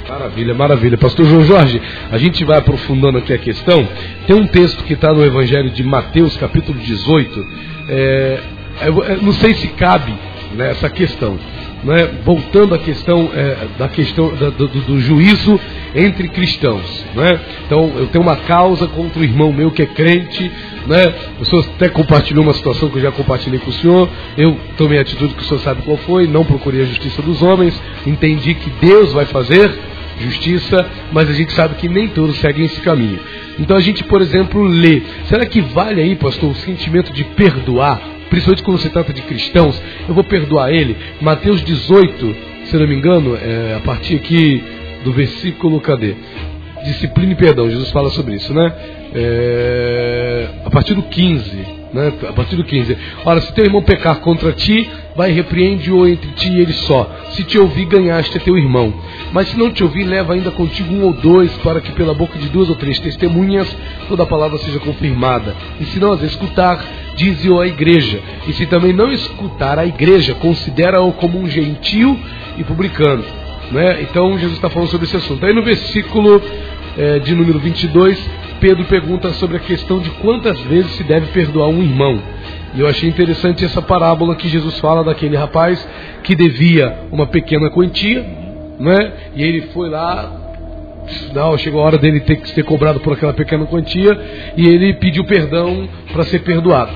Maravilha, maravilha. Pastor João Jorge, a gente vai aprofundando aqui a questão. Tem um texto que está no Evangelho de Mateus, capítulo 18. É, não sei se cabe né, essa questão. Né, voltando à questão é, da questão da, do, do, juízo entre cristãos, né? Então eu tenho uma causa contra o irmão meu que é crente, né? O senhor até compartilhou uma situação que eu já compartilhei com o senhor. Eu tomei a atitude que o senhor sabe qual foi, não procurei a justiça dos homens, entendi que Deus vai fazer justiça, mas a gente sabe que nem todos seguem esse caminho. Então a gente, por exemplo, lê. Será que vale aí, pastor, o sentimento de perdoar principalmente quando se trata de cristãos, eu vou perdoar ele. Mateus 18, se não me engano, é, a partir aqui do versículo, cadê? Disciplina e perdão, Jesus fala sobre isso, né? É, a partir do 15. Né? A partir do 15. Ora, se teu irmão pecar contra ti, vai repreende-o entre ti e ele só. Se te ouvir, ganhaste teu irmão. Mas se não te ouvir, leva ainda contigo um ou dois, para que pela boca de duas ou três testemunhas toda a palavra seja confirmada. E se não as escutar, dize-o à igreja. E se também não escutar a igreja, considera-o como um gentil e publicano. Né? Então Jesus está falando sobre esse assunto. Aí no versículo é, de número 22, Pedro pergunta sobre a questão de quantas vezes se deve perdoar um irmão. E eu achei interessante essa parábola que Jesus fala daquele rapaz que devia uma pequena quantia, né? E ele foi lá, não, chegou a hora dele ter que ser cobrado por aquela pequena quantia e ele pediu perdão para ser perdoado.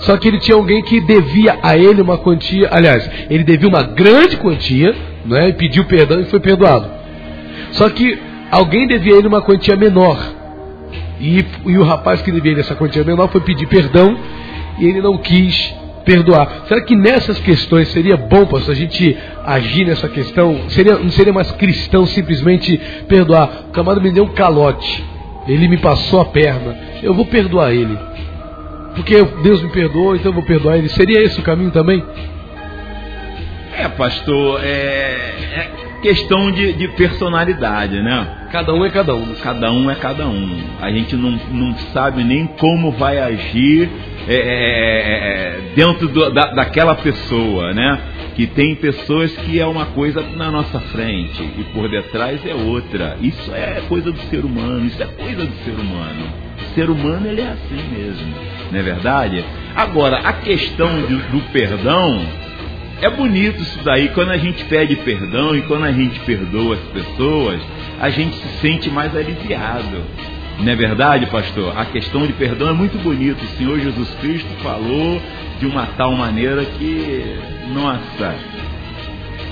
Só que ele tinha alguém que devia a ele uma quantia, aliás, ele devia uma grande quantia, né? E pediu perdão e foi perdoado. Só que alguém devia a ele uma quantia menor. E, e o rapaz que devia essa quantia menor foi pedir perdão e ele não quis perdoar. Será que nessas questões seria bom, pastor, a gente agir nessa questão? Seria, não seria mais cristão simplesmente perdoar? O camarada me deu um calote, ele me passou a perna, eu vou perdoar ele. Porque Deus me perdoou, então eu vou perdoar ele. Seria esse o caminho também? É, pastor, é, é questão de, de, personalidade, né? Cada um é cada um. Cada um é cada um. A gente não, não sabe nem como vai agir é, é, é, é dentro do, da, daquela pessoa, né? Que tem pessoas que é uma coisa na nossa frente e por detrás é outra. Isso é coisa do ser humano, isso é coisa do ser humano. O ser humano ele é assim mesmo, não é verdade? Agora, a questão do, do perdão é bonito isso daí, quando a gente pede perdão e quando a gente perdoa as pessoas, a gente se sente mais aliviado. Não é verdade, pastor? A questão de perdão é muito bonito. O Senhor Jesus Cristo falou de uma tal maneira que, nossa,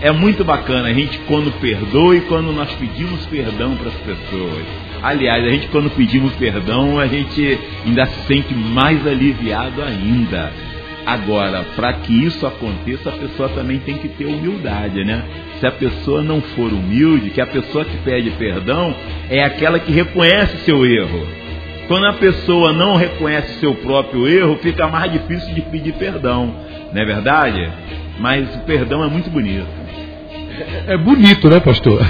é muito bacana a gente quando perdoa e quando nós pedimos perdão para as pessoas. Aliás, a gente quando pedimos perdão, a gente ainda se sente mais aliviado ainda. Agora, para que isso aconteça, a pessoa também tem que ter humildade, né? Se a pessoa não for humilde, que a pessoa que pede perdão é aquela que reconhece seu erro. Quando a pessoa não reconhece seu próprio erro, fica mais difícil de pedir perdão, não é verdade? Mas o perdão é muito bonito é bonito, né, pastor?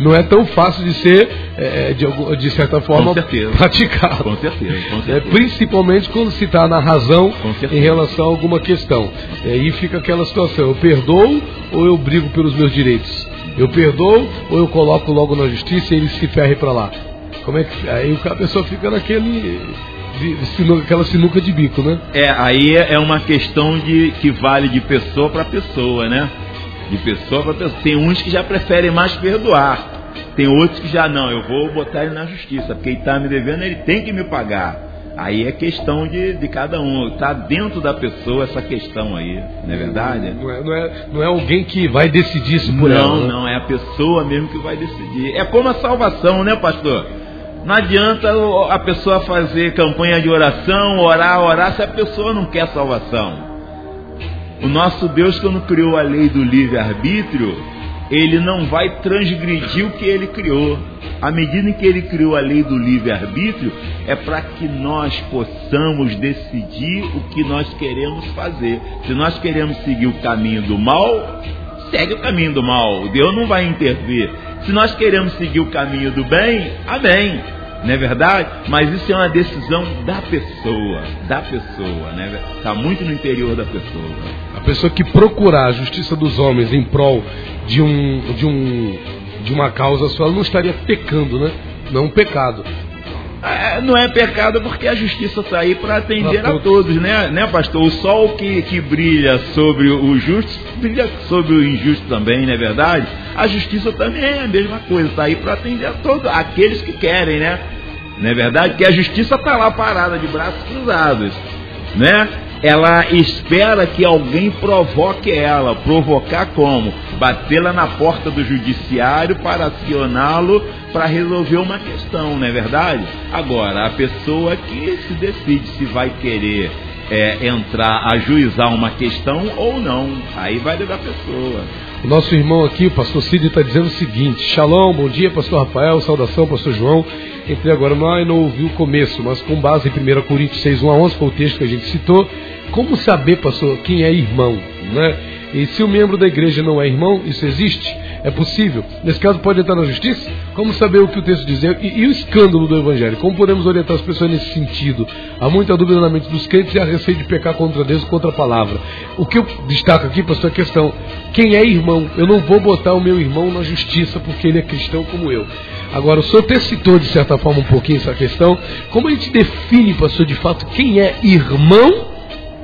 Não é tão fácil de ser, é, de, de, certa forma, praticado. Com certeza, com certeza. É, principalmente quando se está na razão em relação a alguma questão. E aí fica aquela situação: eu perdoo ou eu brigo pelos meus direitos? Eu perdoo ou eu coloco logo na justiça e ele se ferre para lá? Como é que aí a pessoa fica naquele sinuca, aquela sinuca de bico, né? É, aí é uma questão de que vale de pessoa para pessoa, né? De pessoa para pessoa. Tem uns que já preferem mais perdoar. Tem outros que já não, eu vou botar ele na justiça, porque ele está me devendo, ele tem que me pagar. Aí é questão de, de cada um, está dentro da pessoa essa questão aí, não é verdade? Não é, não é, não é alguém que vai decidir isso por não, ela. Não, né? não, é a pessoa mesmo que vai decidir. É como a salvação, né, pastor? Não adianta a pessoa fazer campanha de oração, orar, orar, se a pessoa não quer salvação. O nosso Deus, quando criou a lei do livre-arbítrio, ele não vai transgredir o que ele criou. À medida em que ele criou a lei do livre-arbítrio, é para que nós possamos decidir o que nós queremos fazer. Se nós queremos seguir o caminho do mal, segue o caminho do mal. Deus não vai intervir. Se nós queremos seguir o caminho do bem, amém não é verdade? Mas isso é uma decisão da pessoa, da pessoa, né? Está muito no interior da pessoa. A pessoa que procurar a justiça dos homens em prol de um, de um de uma causa só, ela não estaria pecando, né? Não um pecado. É, não é pecado porque a justiça está aí para atender pra a todos, né, né, pastor? O sol que, que brilha sobre o justo, brilha sobre o injusto também, não é verdade? A justiça também é a mesma coisa, está aí para atender a todos, aqueles que querem, né? Não é verdade? Que a justiça está lá parada de braços cruzados, né? Ela espera que alguém provoque ela. Provocar como? Batê-la na porta do judiciário para acioná-lo para resolver uma questão, não é verdade? Agora, a pessoa que se decide se vai querer é, entrar a juizar uma questão ou não, aí vai da pessoa. O nosso irmão aqui, o pastor Cid, está dizendo o seguinte: Shalom, bom dia, pastor Rafael, saudação, pastor João. Entrei agora ar e não ouvi o começo, mas com base em 1 Coríntios 6, 1 a 11, foi o texto que a gente citou. Como saber, pastor, quem é irmão? Né? E se o membro da igreja não é irmão, isso existe? É possível? Nesse caso, pode entrar na justiça? Como saber o que o texto diz? E, e, o escândalo do evangelho? Como podemos orientar as pessoas nesse sentido? Há muita dúvida na mente dos crentes e há receio de pecar contra Deus e contra a palavra. O que eu destaco aqui, pastor, é a questão: quem é irmão? Eu não vou botar o meu irmão na justiça porque ele é cristão como eu. Agora, o senhor até citou, de certa forma, um pouquinho essa questão. Como a gente define, pastor, de fato, quem é irmão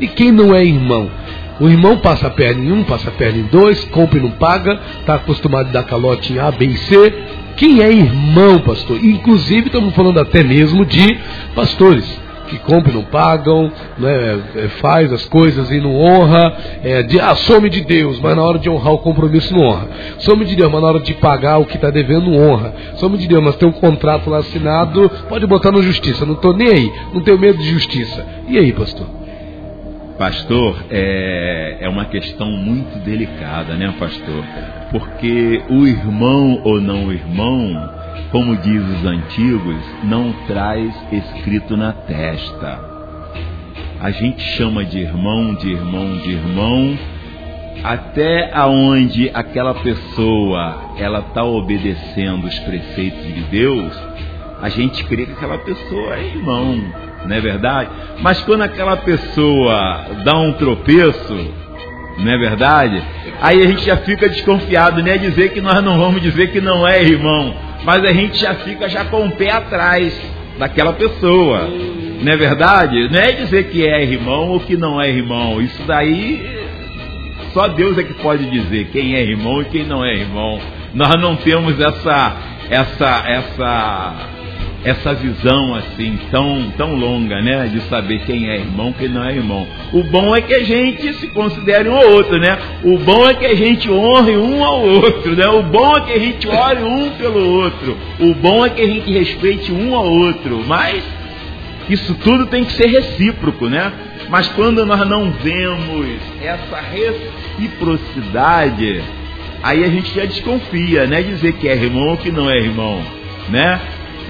e quem não é irmão? O irmão passa a perna em um, passa a perna em dois, compra e não paga, está acostumado a dar calote em A, B e C. Quem é irmão, pastor? Inclusive, estamos falando até mesmo de pastores que compram e não pagam, né, faz as coisas e não honra, é, de, ah, some de Deus, mas na hora de honrar o compromisso não honra. Some de Deus, mas na hora de pagar o que está devendo não honra. Some de Deus, mas tem um contrato lá assinado, pode botar na justiça, não estou nem aí, não tenho medo de justiça. E aí, pastor? Pastor, é, é uma questão muito delicada, né, pastor? Porque o irmão ou não irmão, como diz os antigos, não traz escrito na testa. A gente chama de irmão, de irmão, de irmão, até aonde aquela pessoa ela está obedecendo os preceitos de Deus, a gente crê que aquela pessoa é irmão não é verdade? Mas quando aquela pessoa dá um tropeço, não é verdade? Aí a gente já fica desconfiado, não é dizer que nós não vamos dizer que não é irmão, mas a gente já fica já com o pé atrás daquela pessoa, não é verdade? Não é dizer que é irmão ou que não é irmão, isso daí só Deus é que pode dizer quem é irmão e quem não é irmão. Nós não temos essa essa essa essa visão assim tão, tão longa, né? De saber quem é irmão, quem não é irmão. O bom é que a gente se considere um ao outro, né? O bom é que a gente honre um ao outro, né? O bom é que a gente ore um pelo outro. O bom é que a gente respeite um ao outro. Mas isso tudo tem que ser recíproco, né? Mas quando nós não vemos essa reciprocidade, aí a gente já desconfia, né? Dizer que é irmão ou que não é irmão, né?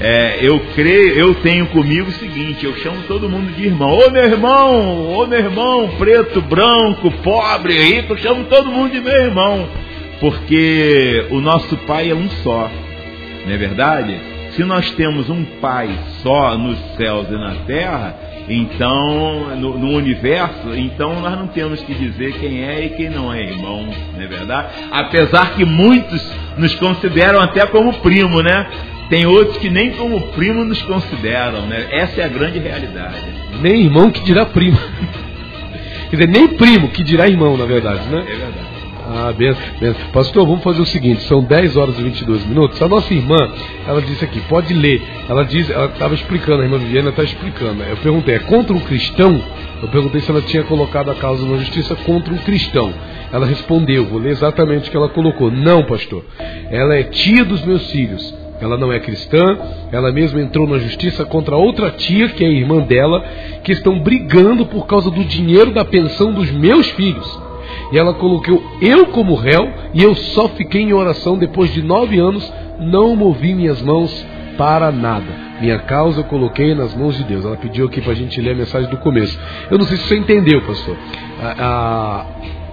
É, eu creio, eu tenho comigo o seguinte, eu chamo todo mundo de irmão. Ô meu irmão, ô meu irmão, preto, branco, pobre, rico, eu chamo todo mundo de meu irmão. Porque o nosso pai é um só, não é verdade? Se nós temos um pai só nos céus e na terra, então, no, no, universo, então nós não temos que dizer quem é e quem não é irmão, não é verdade? Apesar que muitos nos consideram até como primo, né? Tem outros que nem como primo nos consideram, né? Essa é a grande realidade. Nem irmão que dirá primo. Quer dizer, nem primo que dirá irmão, na verdade, né? É verdade. Ah, benção, benção. Pastor, vamos fazer o seguinte: são 10 horas e 22 minutos. A nossa irmã, ela disse aqui, pode ler. Ela diz, ela estava explicando, a irmã Viviana está explicando. Eu perguntei, é contra um cristão? Eu perguntei se ela tinha colocado a causa na justiça contra um cristão. Ela respondeu, vou ler exatamente o que ela colocou. Não, pastor. Ela é tia dos meus filhos ela não é cristã, ela mesma entrou na justiça contra outra tia, que é irmã dela, que estão brigando por causa do dinheiro da pensão dos meus filhos. E ela colocou eu como réu, e eu só fiquei em oração depois de nove anos, não movi minhas mãos para nada. Minha causa eu coloquei nas mãos de Deus. Ela pediu aqui para a gente ler a mensagem do começo. Eu não sei se você entendeu, pastor. A,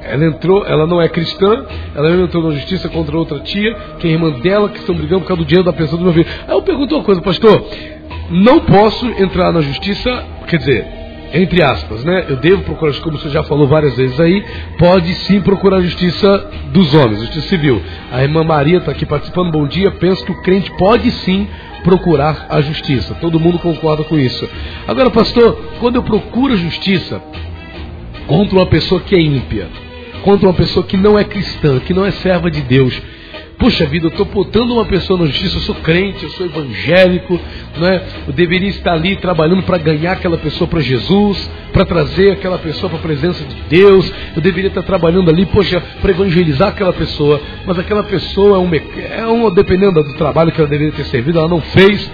ela entrou, ela não é cristã, ela entrou na justiça contra outra tia, que é irmã dela, que estão brigando por causa do dinheiro da pensão do meu filho. Aí eu pergunto uma coisa, pastor, não posso entrar na justiça, quer dizer, entre aspas, né? Eu devo procurar, como você já falou várias vezes aí, pode sim procurar a justiça dos homens, justiça civil. A irmã Maria está aqui participando, bom dia. Penso que o crente pode sim procurar a justiça. Todo mundo concorda com isso. Agora, pastor, quando eu procuro a justiça contra uma pessoa que é ímpia, contra uma pessoa que não é cristã, que não é serva de Deus, Puxa vida, eu estou botando uma pessoa na justiça, eu sou crente, eu sou evangélico, né? eu deveria estar ali trabalhando para ganhar aquela pessoa para Jesus, para trazer aquela pessoa para a presença de Deus, eu deveria estar trabalhando ali, poxa, para evangelizar aquela pessoa, mas aquela pessoa é um, é um, dependendo do trabalho que ela deveria ter servido, ela não fez,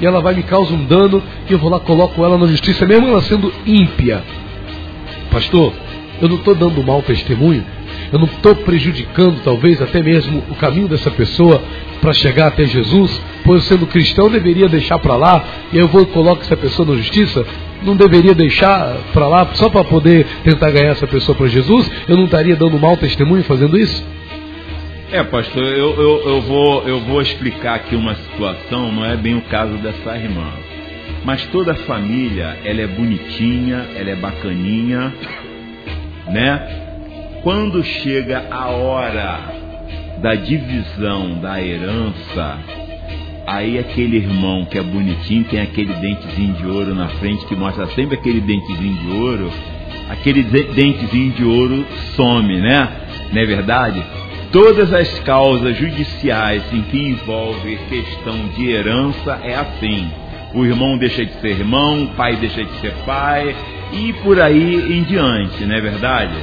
e ela vai me causar um dano, e eu vou lá, coloco ela na justiça, mesmo ela sendo ímpia. Pastor, eu não estou dando mau testemunho, eu não estou prejudicando talvez até mesmo o caminho dessa pessoa para chegar até Jesus, pois sendo cristão deveria deixar para lá e eu vou colocar essa pessoa na justiça, não deveria deixar para lá só para poder tentar ganhar essa pessoa para Jesus? Eu não estaria dando mau testemunho fazendo isso? É, pastor, eu, eu, eu, vou, eu vou explicar aqui uma situação, não é bem o caso dessa irmã. Mas toda a família, ela é bonitinha, ela é bacaninha, né? Quando chega a hora da divisão da herança, aí aquele irmão que é bonitinho, tem aquele dentezinho de ouro na frente, que mostra sempre aquele dentezinho de ouro, aquele dentezinho de ouro some, né? Não é verdade? Todas as causas judiciais em que envolve questão de herança é assim. O irmão deixa de ser irmão, o pai deixa de ser pai, e por aí em diante, não é verdade?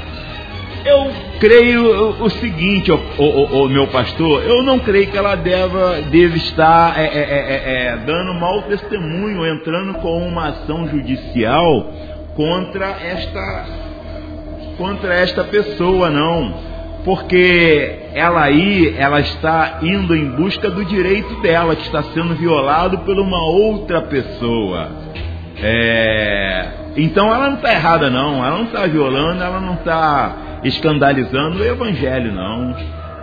Eu creio o seguinte, o, o, o, meu pastor, eu não creio que ela deva, deve estar é, é, é, é, dando mau testemunho, entrando com uma ação judicial contra esta, contra esta pessoa, não. Porque ela aí, ela está indo em busca do direito dela, que está sendo violado por uma outra pessoa. É, então ela não está errada, não. Ela não está violando, ela não está escandalizando o evangelho, não.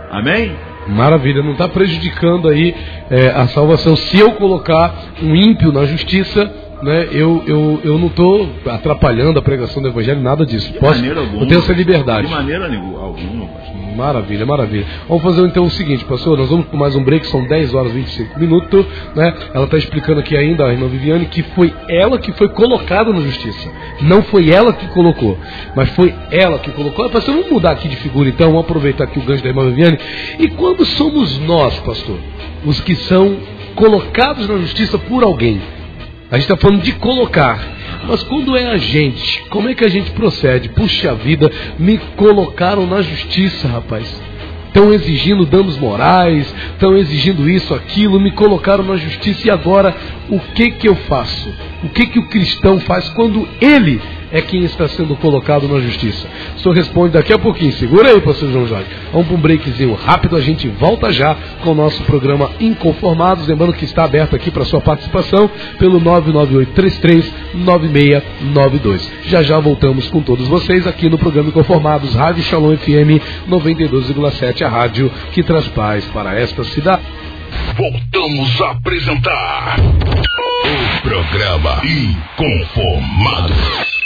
Amém? Maravilha, não está prejudicando aí é, a salvação. Se eu colocar um ímpio na justiça, né, eu, eu, eu não estou atrapalhando a pregação do evangelho, nada disso. De Posso, maneira alguma. Eu tenho essa liberdade. De maneira alguma, pastor. Maravilha, maravilha. Vamos fazer então o seguinte, pastor, nós vamos com mais um break, são 10 horas e 25 minutos, né? Ela está explicando aqui ainda, a irmã Viviane, que foi ela que foi colocada na justiça. Não foi ela que colocou, mas foi ela que colocou. Ah, pastor, vamos mudar aqui de figura então, vamos aproveitar aqui o gancho da irmã Viviane. E quando somos nós, pastor, os que são colocados na justiça por alguém? A gente está falando de colocar. Mas quando é a gente, como é que a gente procede? Puxa vida, me colocaram na justiça, rapaz. Estão exigindo danos morais, estão exigindo isso, aquilo, me colocaram na justiça e agora o que que eu faço? O que que o cristão faz quando ele é quem está sendo colocado na justiça? O senhor responde daqui a pouquinho. Segura aí, pastor João Jorge. Vamos para um breakzinho rápido, a gente volta já com o nosso programa Inconformados. Lembrando que está aberto aqui para sua participação pelo 998339692. Já já voltamos com todos vocês aqui no programa Inconformados, Rádio Shalom FM 92,7, a rádio que traz paz para esta cidade. Voltamos a apresentar o programa Inconformados.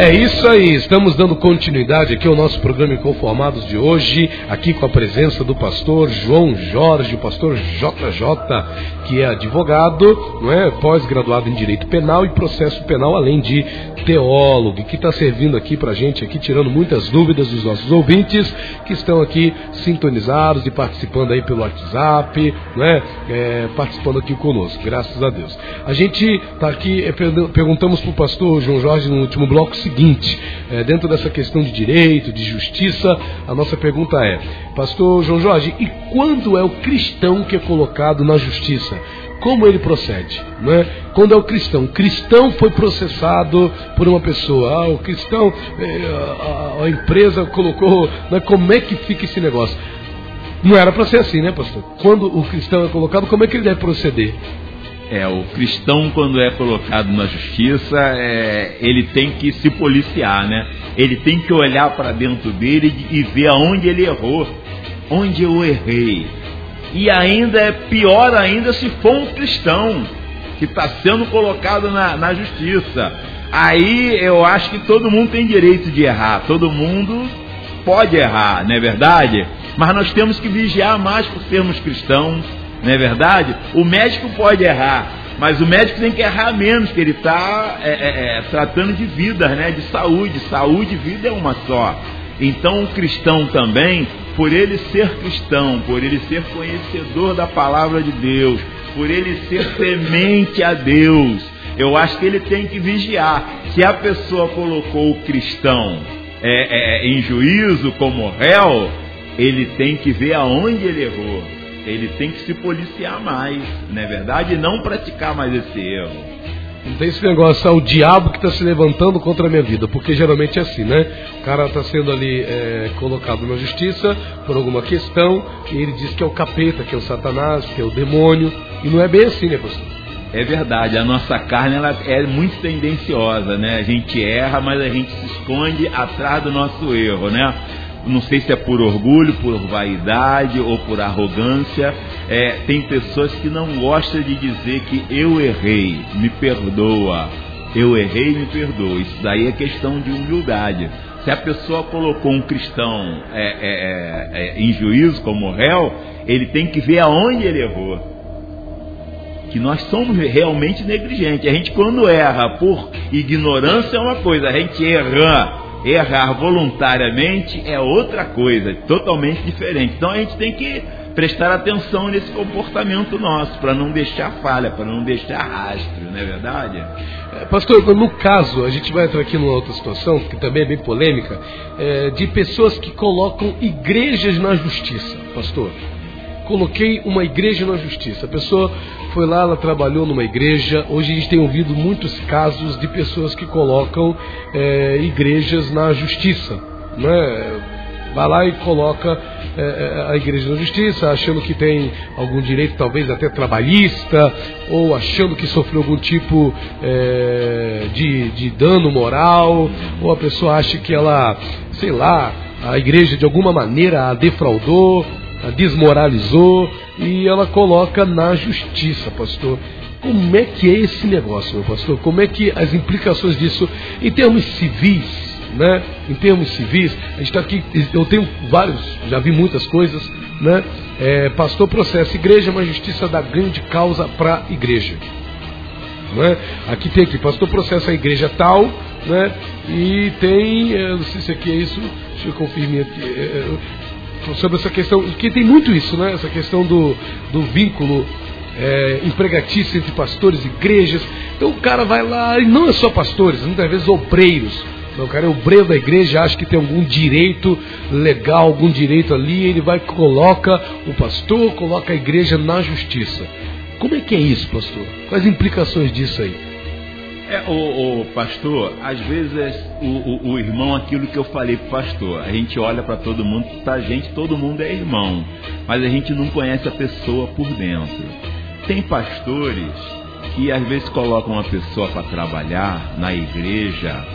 É isso aí, estamos dando continuidade aqui ao nosso programa Inconformados de hoje, aqui com a presença do pastor João Jorge, o pastor JJ, que é advogado, não é, pós-graduado em Direito Penal e Processo Penal, além de teólogo, que está servindo aqui para a gente, aqui tirando muitas dúvidas dos nossos ouvintes, que estão aqui sintonizados e participando aí pelo WhatsApp, não é, é participando aqui conosco, graças a Deus. A gente está aqui, é, perguntamos para o pastor João Jorge no último bloco, seguinte: é, dentro dessa questão de direito, de justiça, a nossa pergunta é, Pastor João Jorge, e quando é o cristão que é colocado na justiça? Como ele procede? É? Quando é o cristão? O cristão foi processado por uma pessoa. Ah, o cristão, é, a, empresa colocou. Né? Como é que fica esse negócio? Não era para ser assim, né, pastor? Quando o cristão é colocado, como é que ele deve proceder? É, o cristão, quando é colocado na justiça, é, ele tem que se policiar, né? Ele tem que olhar para dentro dele e ver aonde ele errou. onde eu errei. E ainda é pior ainda se for um cristão que está sendo colocado na, na justiça. Aí eu acho que todo mundo tem direito de errar, todo mundo pode errar, não é verdade? Mas nós temos que vigiar mais por sermos cristãos, não é verdade? O médico pode errar, mas o médico tem que errar menos, que ele está é, é, é, tratando de vidas, né? de saúde. Saúde e vida é uma só. Então o cristão também, por ele ser cristão, por ele ser conhecedor da palavra de Deus, por ele ser temente a Deus, eu acho que ele tem que vigiar. Se a pessoa colocou o cristão é, é, em juízo como réu, ele tem que ver aonde ele errou. Ele tem que se policiar mais, não é verdade? E não praticar mais esse erro. Não tem esse negócio, é o diabo que está se levantando contra a minha vida, porque geralmente é assim, né? O cara está sendo ali é, colocado na justiça por alguma questão, e ele diz que é o capeta, que é o satanás, que é o demônio, e não é bem assim, né, pastor? É verdade, a nossa carne ela é muito tendenciosa, né? A gente erra, mas a gente se esconde atrás do nosso erro, né? Não sei se é por orgulho, por vaidade ou por arrogância. É, tem pessoas que não gostam de dizer que eu errei, me perdoa. Eu errei, me perdoa. Isso daí é questão de humildade. Se a pessoa colocou um cristão é, é, é, é em juízo como réu, ele tem que ver aonde ele errou que nós somos realmente negligentes. A gente quando erra por ignorância é uma coisa, a gente erra, errar voluntariamente é outra coisa, totalmente diferente. Então a gente tem que prestar atenção nesse comportamento nosso, para não deixar falha, para não deixar rastro, não é verdade? É, pastor, no caso, a gente vai entrar aqui numa outra situação, que também é bem polêmica, é, de pessoas que colocam igrejas na justiça, pastor coloquei uma igreja na justiça. A pessoa foi lá, ela trabalhou numa igreja. Hoje a gente tem ouvido muitos casos de pessoas que colocam é, igrejas na justiça. Né? Vai lá e coloca é, a igreja na justiça, achando que tem algum direito, talvez até trabalhista, ou achando que sofreu algum tipo é, de, de dano moral, ou a pessoa acha que ela, sei lá, a igreja de alguma maneira a defraudou desmoralizou e ela coloca na justiça, pastor. Como é que é esse negócio, meu pastor? Como é que as implicações disso em termos civis, né? Em termos civis, a gente está aqui, eu tenho vários, já vi muitas coisas, né? É, pastor processa igreja, mas justiça dá grande causa para a igreja. Né? Aqui tem aqui, pastor processa a igreja tal, né? E tem, é, não sei se aqui é isso, deixa eu confirmar aqui. Sobre essa questão, que tem muito isso, né? Essa questão do, do vínculo é, empregatício entre pastores e igrejas. Então o cara vai lá, e não é só pastores, muitas vezes obreiros. Então, o cara é obreiro da igreja, acha que tem algum direito legal, algum direito ali, ele vai coloca o pastor, coloca a igreja na justiça. Como é que é isso, pastor? Quais implicações disso aí? É, o, o, pastor, às vezes o, o, o, irmão, aquilo que eu falei pro pastor, a gente olha para todo mundo, pra gente todo mundo é irmão, mas a gente não conhece a pessoa por dentro. Tem pastores que às vezes colocam uma pessoa para trabalhar na igreja,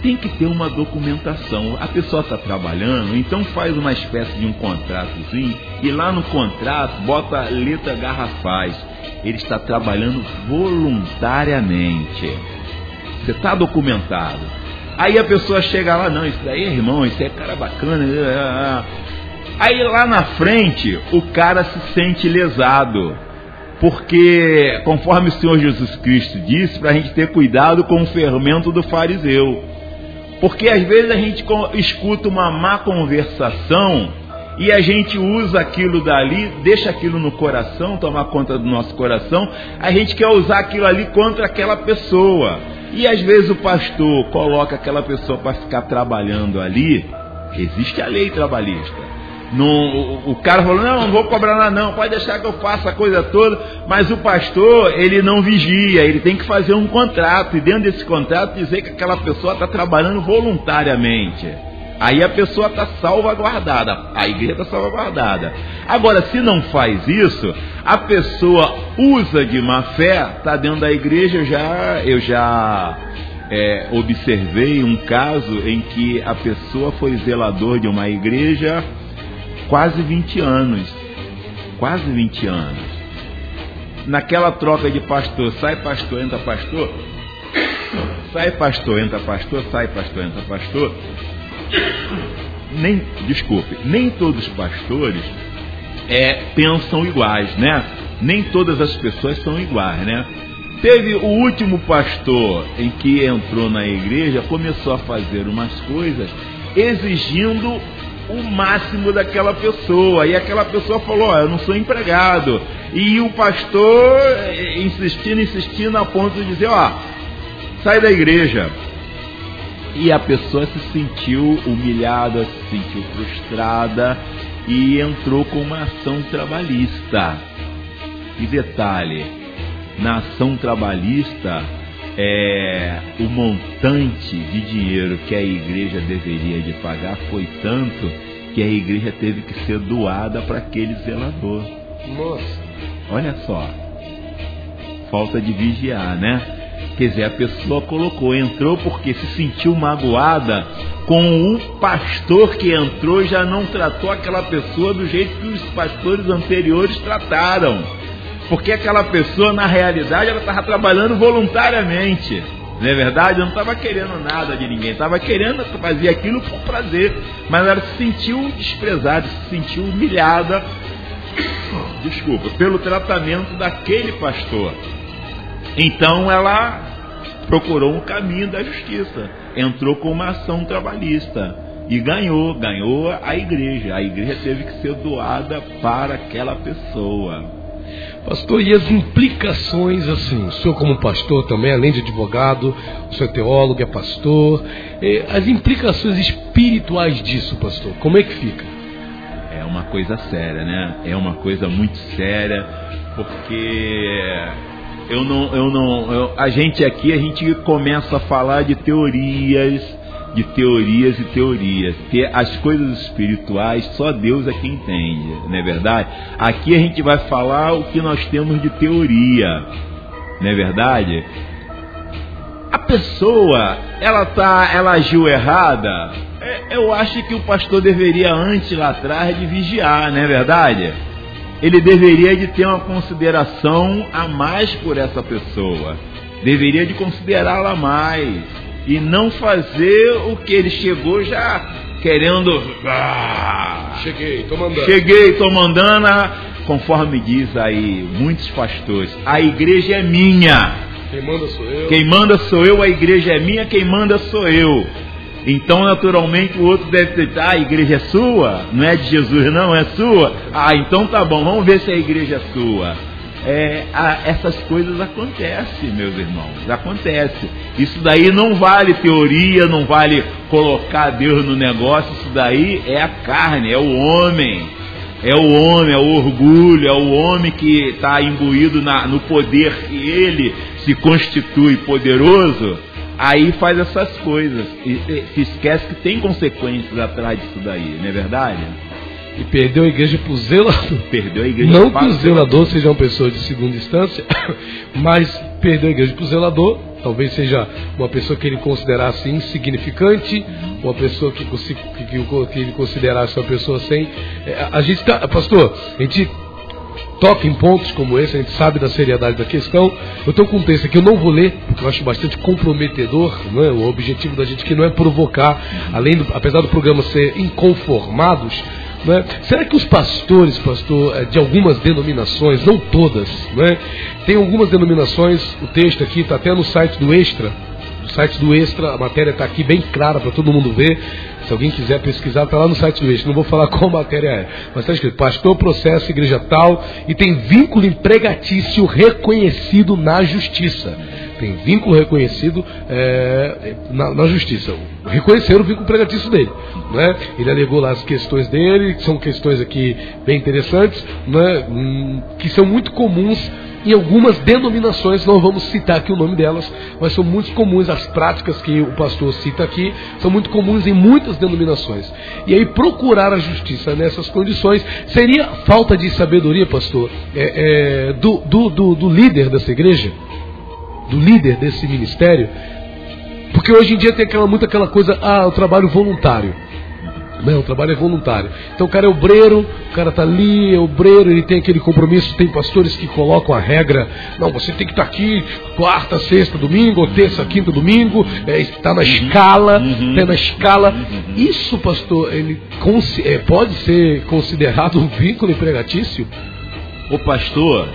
tem que ter uma documentação. A pessoa está trabalhando, então faz uma espécie de um contratozinho e lá no contrato bota letra garrafais ele está trabalhando voluntariamente. Você está documentado. Aí a pessoa chega lá, não, isso daí irmão, isso é cara bacana. É, é, é. Aí lá na frente, o cara se sente lesado. Porque, conforme o Senhor Jesus Cristo disse, para a gente ter cuidado com o fermento do fariseu. Porque às vezes a gente escuta uma má conversação e a gente usa aquilo dali, deixa aquilo no coração, tomar conta do nosso coração, a gente quer usar aquilo ali contra aquela pessoa. E às vezes o pastor coloca aquela pessoa para ficar trabalhando ali, existe a lei trabalhista. o, o, cara falou, não, não vou cobrar nada não, pode deixar que eu faça a coisa toda, mas o pastor, ele não vigia, ele tem que fazer um contrato, e dentro desse contrato dizer que aquela pessoa está trabalhando voluntariamente. Aí a pessoa está salvaguardada, a igreja está salvaguardada. Agora, se não faz isso, a pessoa usa de má fé, está dentro da igreja, eu já, eu já é, observei um caso em que a pessoa foi zelador de uma igreja quase 20 anos. Quase 20 anos. Naquela troca de pastor, sai pastor, entra pastor. Sai pastor, entra pastor, sai pastor, entra pastor. Nem, desculpe, nem todos os pastores é, pensam iguais, né? Nem todas as pessoas são iguais, né? Teve o último pastor em que entrou na igreja, começou a fazer umas coisas exigindo o máximo daquela pessoa. E aquela pessoa falou: oh, Eu não sou empregado. E o pastor eh, insistindo, insistindo, a ponto de dizer: Ó, oh, sai da igreja. E a pessoa se sentiu humilhada, se sentiu frustrada e entrou com uma ação trabalhista. E detalhe: na ação trabalhista, é, o montante de dinheiro que a igreja deveria de pagar foi tanto que a igreja teve que ser doada para aquele zelador. Nossa. Olha só. Falta de vigiar, né? Quer dizer, a pessoa colocou, entrou porque se sentiu magoada com o pastor que entrou já não tratou aquela pessoa do jeito que os pastores anteriores trataram. Porque aquela pessoa, na realidade, ela estava trabalhando voluntariamente. Não é verdade? Não estava querendo nada de ninguém, estava querendo fazer aquilo por prazer. Mas ela se sentiu desprezada, se sentiu humilhada, desculpa, pelo tratamento daquele pastor. Então ela procurou um caminho da justiça, entrou com uma ação trabalhista e ganhou, ganhou a igreja. A igreja teve que ser doada para aquela pessoa. Pastor, e as implicações, assim, o senhor como pastor também, além de advogado, o senhor é teólogo, é pastor, as implicações espirituais disso, pastor, como é que fica? É uma coisa séria, né? É uma coisa muito séria, porque eu não, eu não, eu, a gente aqui, a gente começa a falar de teorias, de teorias e teorias, porque as coisas espirituais só Deus é quem entende, não é verdade? Aqui a gente vai falar o que nós temos de teoria, não é verdade? A pessoa, ela tá, ela agiu errada. É, eu acho que o pastor deveria antes lá atrás de vigiar, não é verdade? Ele deveria de ter uma consideração a mais por essa pessoa. Deveria de considerá-la mais e não fazer o que ele chegou já querendo. Ah, cheguei, tô mandando. Cheguei, tô mandando. Conforme diz aí muitos pastores, a igreja é minha. Quem manda sou eu. Quem manda sou eu, a igreja é minha, quem manda sou eu. Então, naturalmente, o outro deve dizer, ah, a igreja é sua? Não é de Jesus, não, é sua? Ah, então tá bom, vamos ver se a igreja é sua é, a, essas coisas acontecem, meus irmãos, acontece. Isso daí não vale teoria, não vale colocar Deus no negócio, isso daí é a carne, é o homem. É o homem, é o orgulho, é o homem que está imbuído na, no poder que ele se constitui poderoso, aí faz essas coisas. E, e se esquece que tem consequências atrás disso daí, não é verdade? e perdeu a igreja para o zelador. Perdeu a igreja Não que o zelador seja uma pessoa de segunda instância, mas perdeu a igreja para o zelador. Talvez seja uma pessoa que ele considerasse insignificante, uma pessoa que, que, que ele considerasse uma pessoa sem. É, a gente tá, pastor, a gente toca em pontos como esse, a gente sabe da seriedade da questão. Eu estou com um texto aqui, eu não vou ler, porque eu acho bastante comprometedor. Não é? O objetivo da gente aqui não é provocar, além do, apesar do programa ser inconformados, né? Será que os pastores, pastor, eh, de algumas denominações, não todas, né? tem algumas denominações, o texto aqui está até no site do Extra, no site do Extra, a matéria está aqui bem clara para todo mundo ver. Se alguém quiser pesquisar, está lá no site do Extra. Não vou falar qual matéria é, mas está escrito: Pastor processo igreja tal e tem vínculo empregatício reconhecido na justiça tem vínculo reconhecido é, na, na, justiça. Reconheceram o vínculo empregatício dele. Né? Ele alegou lá as questões dele, que são questões aqui bem interessantes, né? Hum, que são muito comuns em algumas denominações, não vamos citar aqui o nome delas, mas são muito comuns as práticas que o pastor cita aqui, são muito comuns em muitas denominações. E aí procurar a justiça nessas condições seria falta de sabedoria, pastor, é, é, do, do, do, do líder dessa igreja, do líder desse ministério, porque hoje em dia tem aquela, muito aquela coisa, ah, o trabalho voluntário. Não, o trabalho é voluntário. Então o cara é obreiro, o cara tá ali, é obreiro, ele tem aquele compromisso. Tem pastores que colocam a regra: não, você tem que estar tá aqui quarta, sexta, domingo, ou terça, quinta, domingo, é, está na escala, uhum. tá na escala. Uhum. Isso, pastor, ele é, pode ser considerado um vínculo empregatício? O pastor,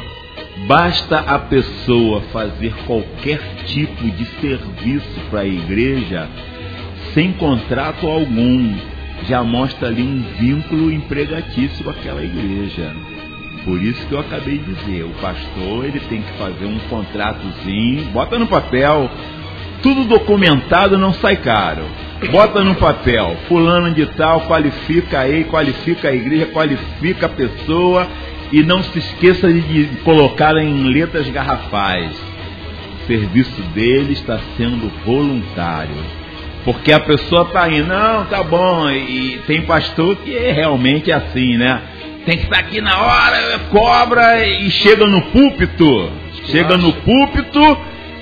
basta a pessoa fazer qualquer tipo de serviço para a igreja sem contrato algum já mostra ali um vínculo empregatício com aquela igreja. Por isso que eu acabei de dizer, o pastor ele tem que fazer um contratozinho, bota no papel, tudo documentado não sai caro. Bota no papel, fulano de tal, qualifica aí, qualifica a igreja, qualifica a pessoa e não se esqueça de colocar em letras garrafais. O serviço dele está sendo voluntário porque a pessoa tá aí, não, tá bom, e tem pastor que é realmente assim, né? Tem que estar tá aqui na hora, cobra e chega no púlpito. Chega no púlpito,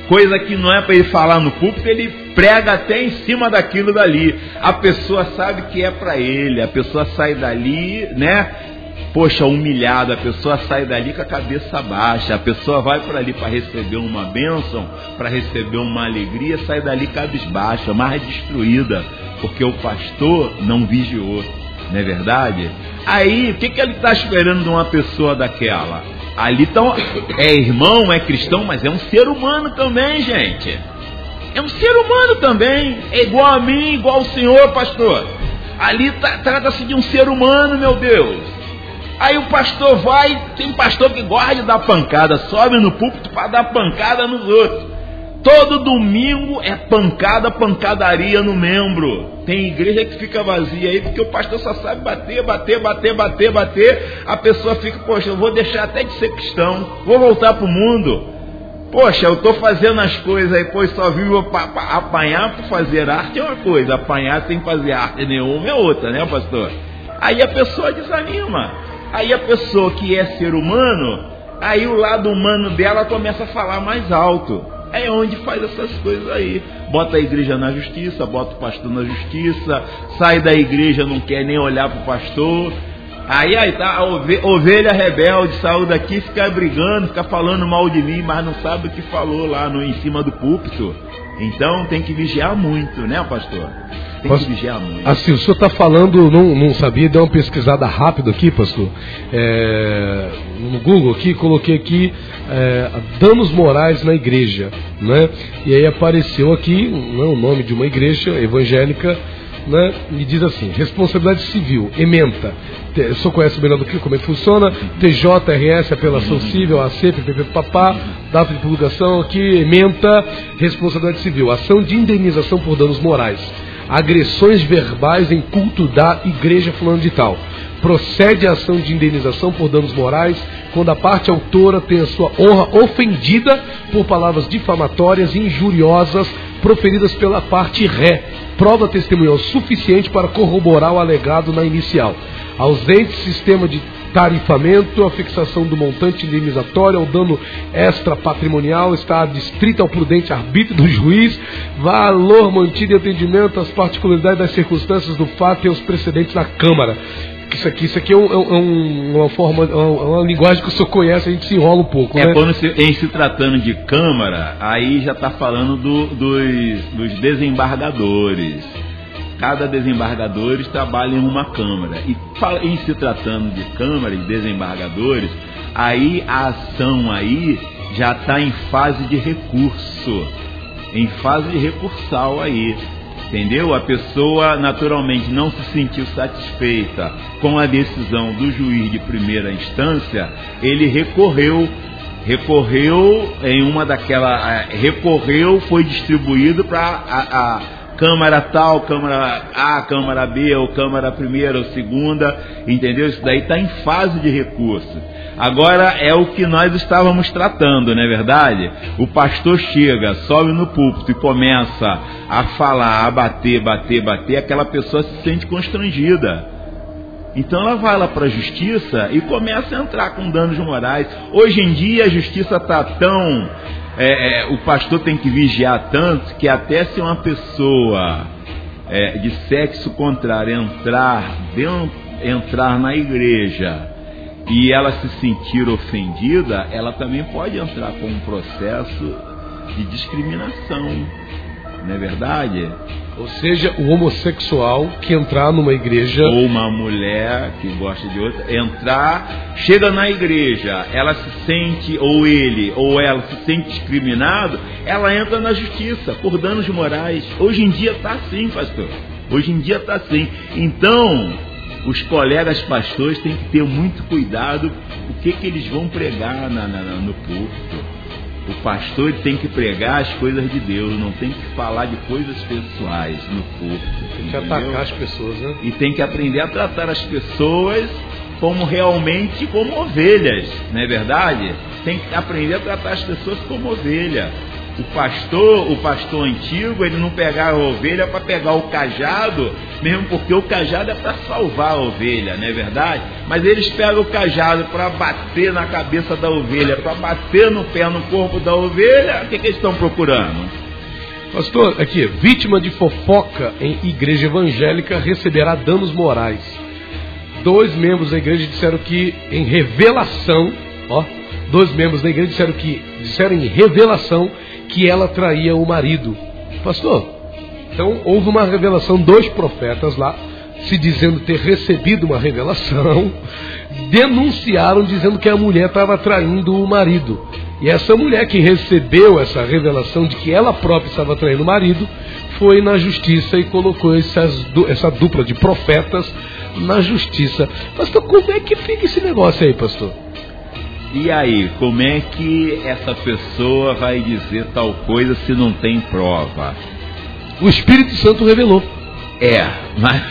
coisa que não é para ele falar no púlpito, ele prega até em cima daquilo dali. A pessoa sabe que é para ele, a pessoa sai dali, né? Poxa, humilhada, a pessoa sai dali com a cabeça baixa, a pessoa vai para ali para receber uma bênção, para receber uma alegria, sai dali cabisbaixa, mais destruída, porque o pastor não vigiou, não é verdade? Aí, o que, que ele está esperando de uma pessoa daquela? Ali tão, é irmão, é cristão, mas é um ser humano também, gente. É um ser humano também, é igual a mim, igual ao senhor, pastor. Ali tá, trata-se de um ser humano, meu Deus. Aí o pastor vai, tem pastor que gosta de dar pancada, sobe no púlpito para dar pancada nos outros. Todo domingo é pancada, pancadaria no membro. Tem igreja que fica vazia aí porque o pastor só sabe bater, bater, bater, bater, bater. A pessoa fica, poxa, eu vou deixar até de ser cristão, vou voltar para o mundo. Poxa, eu estou fazendo as coisas aí, pois só vivo apanhar por fazer arte é uma coisa, apanhar sem fazer arte nenhuma é outra, né, pastor? Aí a pessoa desanima. Aí a pessoa que é ser humano, aí o lado humano dela começa a falar mais alto. É onde faz essas coisas aí. Bota a igreja na justiça, bota o pastor na justiça, sai da igreja, não quer nem olhar para o pastor. Aí, aí tá a ovelha rebelde saiu daqui, fica brigando, fica falando mal de mim, mas não sabe o que falou lá no, em cima do púlpito. Então tem que vigiar muito, né, pastor? Tem que vigiar muito. Assim, o senhor está falando, não, não sabia, deu uma pesquisada rápida aqui, pastor. É, no Google aqui, coloquei aqui é, danos morais na igreja, né? E aí apareceu aqui né, o nome de uma igreja evangélica né, me diz assim: responsabilidade civil, ementa. O senhor conhece melhor do que como é que funciona? TJRS, apelação civil, AC, PPP, papá, data de publicação aqui, ementa, responsabilidade civil, ação de indenização por danos morais agressões verbais em culto da igreja fulano de tal. Procede a ação de indenização por danos morais quando a parte autora tem a sua honra ofendida por palavras difamatórias e injuriosas proferidas pela parte ré. Prova testemunhal suficiente para corroborar o alegado na inicial. Ausente sistema de tarifamento, a fixação do montante indenizatório, o dano extra patrimonial está adstrita ao prudente arbítrio do juiz, valor mantido em atendimento às particularidades das circunstâncias do fato e aos precedentes da Câmara. Isso aqui, isso aqui é, um, é, um, uma forma, é uma, uma, linguagem que o senhor conhece, a gente se enrola um pouco. É né? quando se, em se tratando de Câmara, aí já está falando do, dos, dos desembargadores cada desembargadores trabalha em uma Câmara. E em se tratando de Câmara e desembargadores, aí a ação aí já está em fase de recurso, em fase de recursal aí. Entendeu? A pessoa naturalmente não se sentiu satisfeita com a decisão do juiz de primeira instância, ele recorreu recorreu em uma daquela eh, recorreu foi distribuído para a, a Câmara tal, Câmara A, Câmara B, ou Câmara primeira ou segunda, entendeu? Isso daí está em fase de recurso. Agora é o que nós estávamos tratando, não é verdade? O pastor chega, sobe no púlpito e começa a falar, a bater, bater, bater, aquela pessoa se sente constrangida. Então ela vai lá para a justiça e começa a entrar com danos morais. Hoje em dia a justiça está tão é, é, o pastor tem que vigiar tanto que até se uma pessoa é, de sexo contrário entrar, dentro, entrar na igreja e ela se sentir ofendida, ela também pode entrar com um processo de discriminação. Não é verdade? Ou seja, o homossexual que entrar numa igreja. Ou uma mulher que gosta de outra, entrar, chega na igreja, ela se sente, ou ele, ou ela se sente discriminado, ela entra na justiça por danos morais. Hoje em dia está assim, pastor. Hoje em dia está assim. Então, os colegas pastores têm que ter muito cuidado o que, que eles vão pregar na, na, no púlpito. O pastor tem que pregar as coisas de Deus, não tem que falar de coisas pessoais no púlpito. Tem que atacar as pessoas, né? E tem que aprender a tratar as pessoas como realmente como ovelhas, não é verdade? Tem que aprender a tratar as pessoas como ovelha. O pastor, o pastor antigo, ele não pegava a ovelha para pegar o cajado, mesmo porque o cajado é para salvar a ovelha, não é verdade? Mas eles pegam o cajado para bater na cabeça da ovelha, para bater no pé, no corpo da ovelha. O que, que eles estão procurando? Pastor, aqui, vítima de fofoca em igreja evangélica receberá danos morais. Dois membros da igreja disseram que em revelação, ó, dois membros da igreja disseram que disseram em revelação que ela traía o marido. Pastor, então houve uma revelação, dois profetas lá, se dizendo ter recebido uma revelação, denunciaram dizendo que a mulher estava traindo o marido. E essa mulher que recebeu essa revelação de que ela própria estava traindo o marido, foi na justiça e colocou essas, essa dupla de profetas na justiça. Pastor, como é que fica esse negócio aí, pastor? E aí, como é que essa pessoa vai dizer tal coisa se não tem prova? O Espírito Santo revelou. É, mas.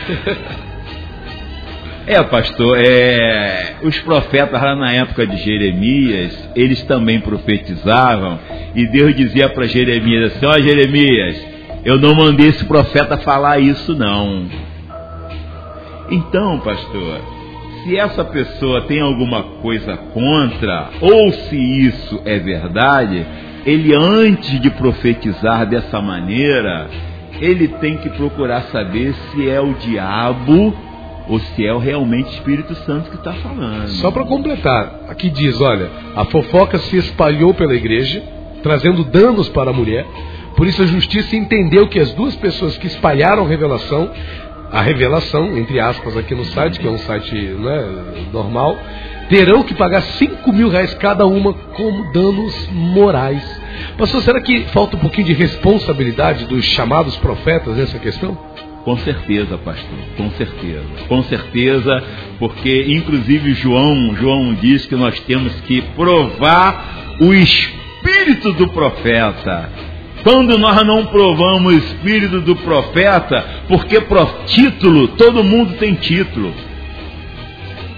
é, pastor, é... os profetas lá na época de Jeremias, eles também profetizavam, e Deus dizia para Jeremias assim: Ó oh, Jeremias, eu não mandei esse profeta falar isso, não. Então, pastor, se essa pessoa tem alguma coisa contra, ou se isso é verdade, ele antes de profetizar dessa maneira, ele tem que procurar saber se é o diabo ou se é o realmente Espírito Santo que está falando. Só para completar, aqui diz: olha, a fofoca se espalhou pela igreja, trazendo danos para a mulher. Por isso a justiça entendeu que as duas pessoas que espalharam a revelação a revelação, entre aspas, aqui no site, que é um site né, normal, terão que pagar 5 mil reais cada uma como danos morais. Pastor, será que falta um pouquinho de responsabilidade dos chamados profetas nessa questão? Com certeza, pastor, com certeza. Com certeza, porque inclusive João, João diz que nós temos que provar o espírito do profeta. Quando nós não provamos o espírito do profeta, porque pro título, todo mundo tem título.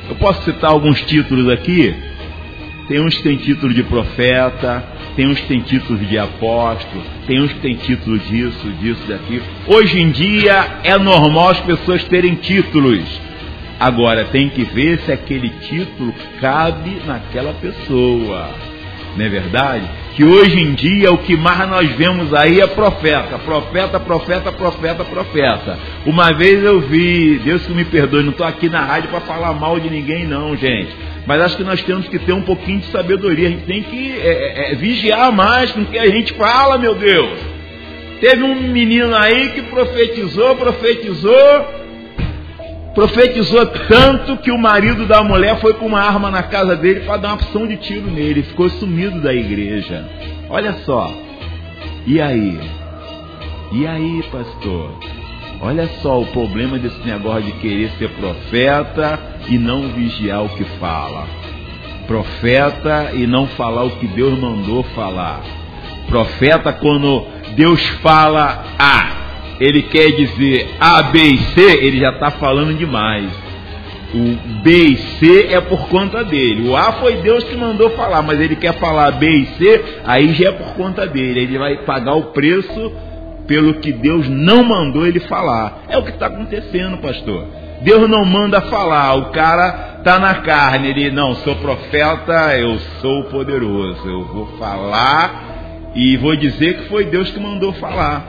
Eu posso citar alguns títulos aqui? Tem uns que têm título de profeta, tem uns que têm título de apóstolo, tem uns que têm título disso, disso, daquilo. Hoje em dia é normal as pessoas terem títulos. Agora tem que ver se aquele título cabe naquela pessoa. Não é verdade? Que hoje em dia o que mais nós vemos aí é profeta, profeta, profeta, profeta, profeta. Uma vez eu vi, Deus que me perdoe, não estou aqui na rádio para falar mal de ninguém, não, gente. Mas acho que nós temos que ter um pouquinho de sabedoria. A gente tem que é, é, é vigiar mais com o que a gente fala, meu Deus. Teve um menino aí que profetizou, profetizou, profetizou tanto que o marido da mulher foi com uma arma na casa dele para dar uma opção de tiro nele, ficou sumido da igreja. Olha só. E aí? E aí, pastor? Olha só o problema desse negócio de querer ser profeta e não vigiar o que fala. Profeta e não falar o que Deus mandou falar. Profeta quando Deus fala A, ele quer dizer A, B e C, ele já está falando demais. O B e C é por conta dele. O A foi Deus que mandou falar, mas ele quer falar B e C, aí já é por conta dele. Ele vai pagar o preço pelo que Deus não mandou ele falar. É o que está acontecendo, pastor. Deus não manda falar, o cara está na carne, ele não, sou profeta, eu sou poderoso, eu vou falar e vou dizer que foi Deus que mandou falar.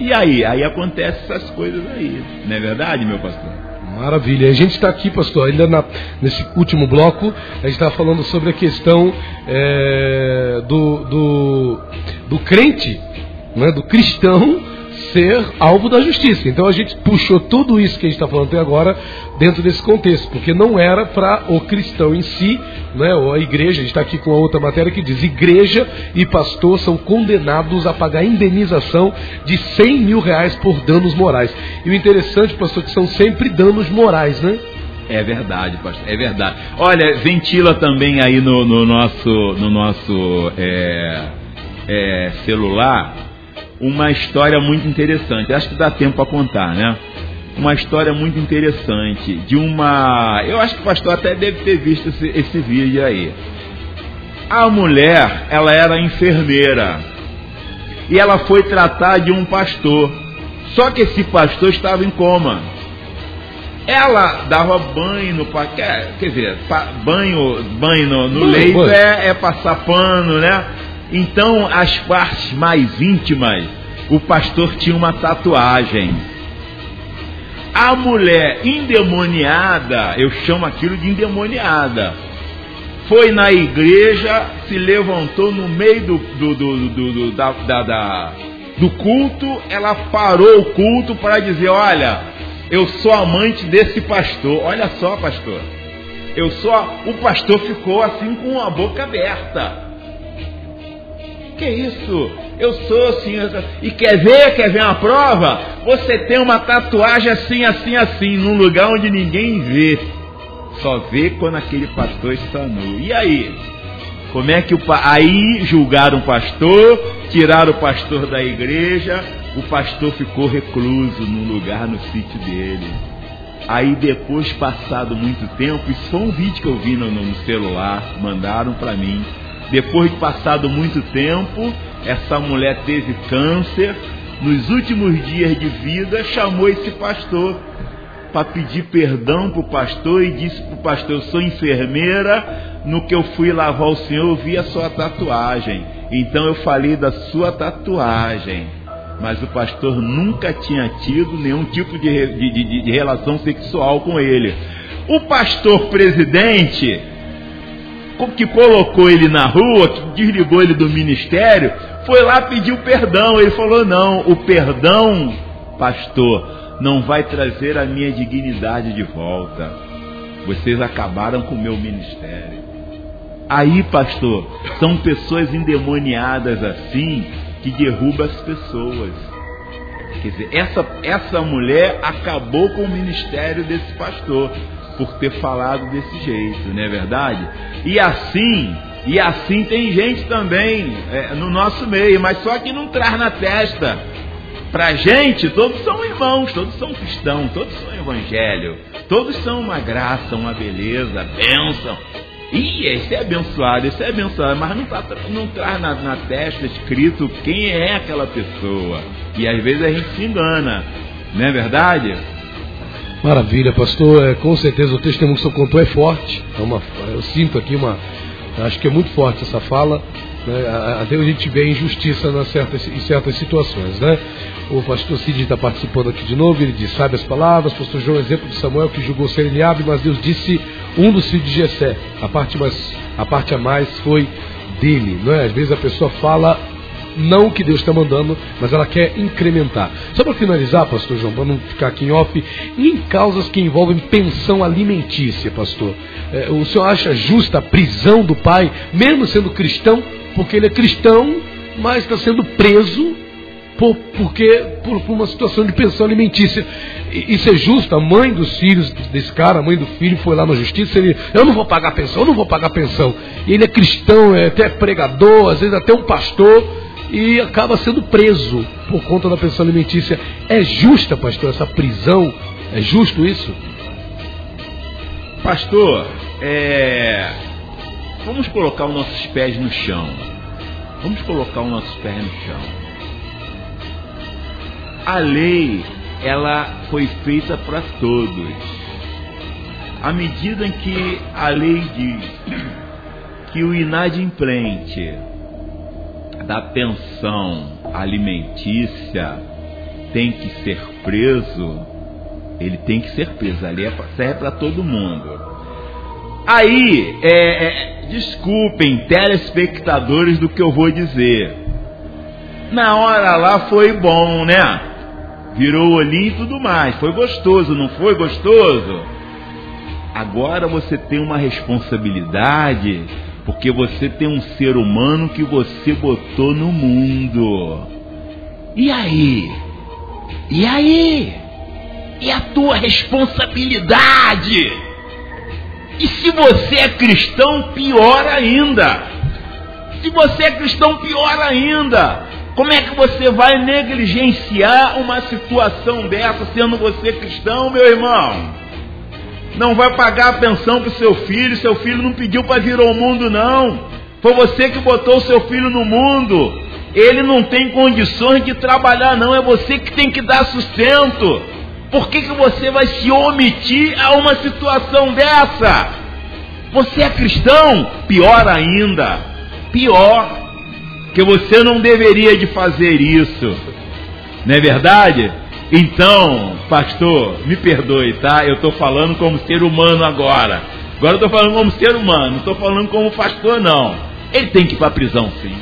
E aí? Aí acontecem essas coisas aí. Não é verdade, meu pastor? Maravilha. A gente está aqui, pastor, ainda na, nesse último bloco, a gente está falando sobre a questão é, do, do, do crente, né, do cristão, ser alvo da justiça. Então a gente puxou tudo isso que a gente está falando até agora dentro desse contexto, porque não era para o cristão em si, né, ou a igreja, a gente está aqui com a outra matéria que diz: igreja e pastor são condenados a pagar indenização de 100 mil reais por danos morais. E o interessante, pastor, que são sempre danos morais, né? É verdade, pastor, é verdade. Olha, ventila também aí no, no nosso, no nosso é, é, celular uma história muito interessante. Acho que dá tempo para contar, né? Uma história muito interessante de uma. Eu acho que o pastor até deve ter visto esse, esse vídeo aí. A mulher, ela era enfermeira e ela foi tratar de um pastor. Só que esse pastor estava em coma. Ela dava banho no quer, quer dizer, banho, banho no, no leito é, é passar pano, né? Então, as partes mais íntimas, o pastor tinha uma tatuagem. A mulher endemoniada, eu chamo aquilo de endemoniada, foi na igreja, se levantou no meio do, do, do, do, da, da, da, do culto, ela parou o culto para dizer: Olha, eu sou amante desse pastor. Olha só, pastor. Eu sou. O pastor ficou assim com a boca aberta. Que isso? Eu sou assim. E quer ver? Quer ver uma prova? Você tem uma tatuagem assim, assim, assim, num lugar onde ninguém vê. Só vê quando aquele pastor está nu. E aí? Como é que o aí julgaram o pastor, tiraram o pastor da igreja, o pastor ficou recluso num lugar no sítio dele. Aí depois, passado muito tempo, isso foi um vídeo que eu vi no, no celular, mandaram para mim. Depois de passado muito tempo, essa mulher teve câncer. Nos últimos dias de vida, chamou esse pastor para pedir perdão para o pastor e disse para o pastor: Eu sou enfermeira. No que eu fui lavar o senhor, eu vi a sua tatuagem. Então eu falei da sua tatuagem. Mas o pastor nunca tinha tido nenhum tipo de, de, de, de relação sexual com ele. O pastor presidente que colocou ele na rua, que desligou ele do ministério, foi lá pedir o perdão. Ele falou: Não, o perdão, pastor, não vai trazer a minha dignidade de volta. Vocês acabaram com o meu ministério. Aí, pastor, são pessoas endemoniadas assim que derrubam as pessoas. Quer dizer, essa, essa mulher acabou com o ministério desse pastor por ter falado desse jeito, não é verdade? E assim, e assim tem gente também é, no nosso meio, mas só que não traz na testa. Pra gente, todos são irmãos, todos são cristãos, todos são evangelho, todos são uma graça, uma beleza, bênção. E esse é abençoado, esse é abençoado, mas não, tá, não traz na, na testa escrito quem é aquela pessoa. E às vezes a gente se engana, não é verdade? Maravilha, pastor. É, com certeza o testemunho que o senhor contou é forte. É uma, eu sinto aqui uma. Acho que é muito forte essa fala. Né? Até a gente vê injustiça nas certas, em certas situações. Né? O pastor Cid está participando aqui de novo. Ele diz: Sabe as palavras. Pastor João, exemplo de Samuel que julgou ser Eliabe, mas Deus disse um dos filhos de Jessé. A parte, mais, a parte a mais foi dele. Não é? Às vezes a pessoa fala não o que Deus está mandando, mas ela quer incrementar. Só para finalizar, pastor João, para não ficar aqui em off, e em causas que envolvem pensão alimentícia, pastor, é, o senhor acha justa a prisão do pai, mesmo sendo cristão, porque ele é cristão, mas está sendo preso por, porque, por, por, uma situação de pensão alimentícia. Isso é justo? A mãe dos filhos desse cara, a mãe do filho, foi lá na justiça ele, eu não vou pagar pensão, eu não vou pagar pensão. E ele é cristão, é até pregador, às vezes até um pastor, e acaba sendo preso por conta da pensão alimentícia. É justa, pastor, essa prisão? É justo isso? Pastor, é... vamos colocar os nossos pés no chão. Vamos colocar os nossos pés no chão. A lei, ela foi feita para todos. À medida em que a lei diz que o inadimplente da pensão alimentícia, tem que ser preso, ele tem que ser preso. Ali é, serve para todo mundo. Aí, é, é, desculpem, telespectadores, do que eu vou dizer. Na hora lá foi bom, né? Virou olhinho e tudo mais. Foi gostoso, não foi gostoso? Agora você tem uma responsabilidade, porque você tem um ser humano que você botou no mundo. E aí? E aí? E a tua responsabilidade? E se você é cristão, pior ainda. Se você é cristão, pior ainda. Como é que você vai negligenciar uma situação dessa sendo você cristão, meu irmão? Não vai pagar a pensão para seu filho, seu filho não pediu para vir ao mundo, não. Foi você que botou o seu filho no mundo. Ele não tem condições de trabalhar, não. É você que tem que dar sustento. Por que, que você vai se omitir a uma situação dessa? Você é cristão? Pior ainda. Pior. Que você não deveria de fazer isso. Não é verdade? Então, pastor, me perdoe, tá? Eu estou falando como ser humano agora. Agora eu estou falando como ser humano, não estou falando como pastor, não. Ele tem que ir para a prisão, sim.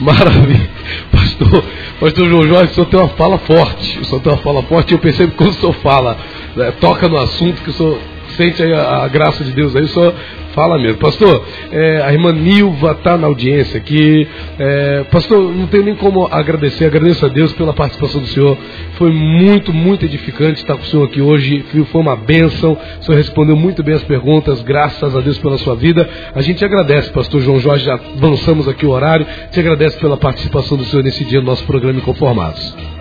Maravilha. Pastor, pastor João Jorge, o senhor tem uma fala forte. O senhor tem uma fala forte e eu percebo que quando o senhor fala, né, toca no assunto que o senhor sente a, a, graça de Deus aí, senhor fala mesmo. Pastor, é, a irmã Nilva está na audiência aqui. É, pastor, não tem nem como agradecer, agradeço a Deus pela participação do senhor. Foi muito, muito edificante estar com o senhor aqui hoje. Foi uma bênção. O senhor respondeu muito bem as perguntas, graças a Deus pela sua vida. A gente agradece, pastor João Jorge, já avançamos aqui o horário. Te agradece pela participação do senhor nesse dia no nosso programa Inconformados.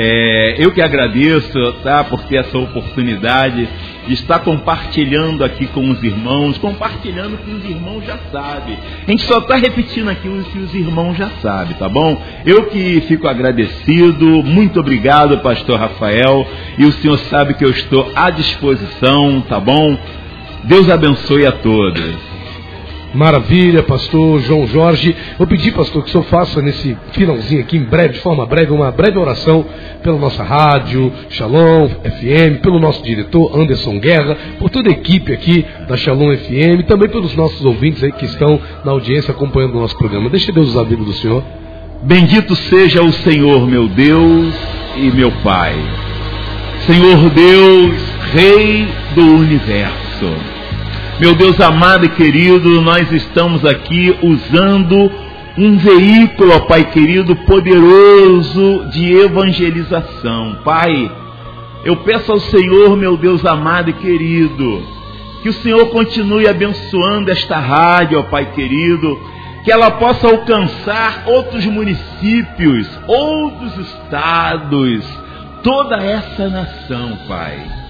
É, eu que agradeço, tá, por ter essa oportunidade de estar compartilhando aqui com os irmãos, compartilhando o que os irmãos já sabem. A gente só está repetindo aqui o que os irmãos já sabem, tá bom? Eu que fico agradecido, muito obrigado, pastor Rafael, e o senhor sabe que eu estou à disposição, tá bom? Deus abençoe a todos. Maravilha, pastor João Jorge. Vou pedir, pastor, que o senhor faça nesse finalzinho aqui, em breve, de forma breve, uma breve oração pela nossa rádio, Shalom FM, pelo nosso diretor Anderson Guerra, por toda a equipe aqui da Shalom FM, também pelos nossos ouvintes aí que estão na audiência acompanhando o nosso programa. Deixe Deus usar a vida do senhor. Bendito seja o Senhor, meu Deus e meu Pai. Senhor Deus, Rei do universo. Meu Deus amado e querido, nós estamos aqui usando um veículo, ó Pai querido, poderoso de evangelização. Pai, eu peço ao Senhor, meu Deus amado e querido, que o Senhor continue abençoando esta rádio, ó Pai querido, que ela possa alcançar outros municípios, outros estados, toda essa nação, Pai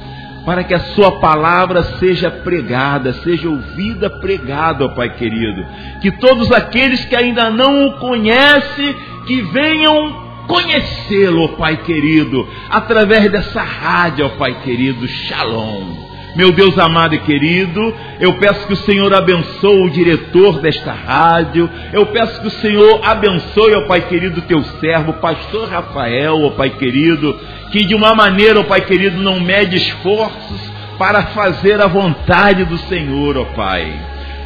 para que a sua palavra seja pregada, seja ouvida pregada, ó Pai querido. Que todos aqueles que ainda não o conhecem, que venham conhecê-lo, ó Pai querido, através dessa rádio, ó Pai querido, Shalom. Meu Deus amado e querido, eu peço que o Senhor abençoe o diretor desta rádio. Eu peço que o Senhor abençoe, ó Pai querido, teu servo, pastor Rafael, ó Pai querido, que de uma maneira, ó Pai querido, não mede esforços para fazer a vontade do Senhor, ó Pai.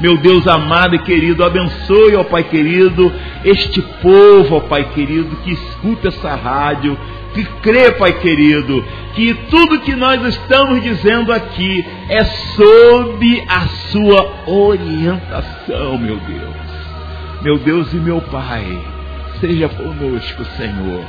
Meu Deus amado e querido, abençoe, ó Pai querido, este povo, ó Pai querido, que escuta essa rádio, que crê, Pai querido, que tudo que nós estamos dizendo aqui é sob a sua orientação, meu Deus. Meu Deus e meu Pai, seja conosco, Senhor.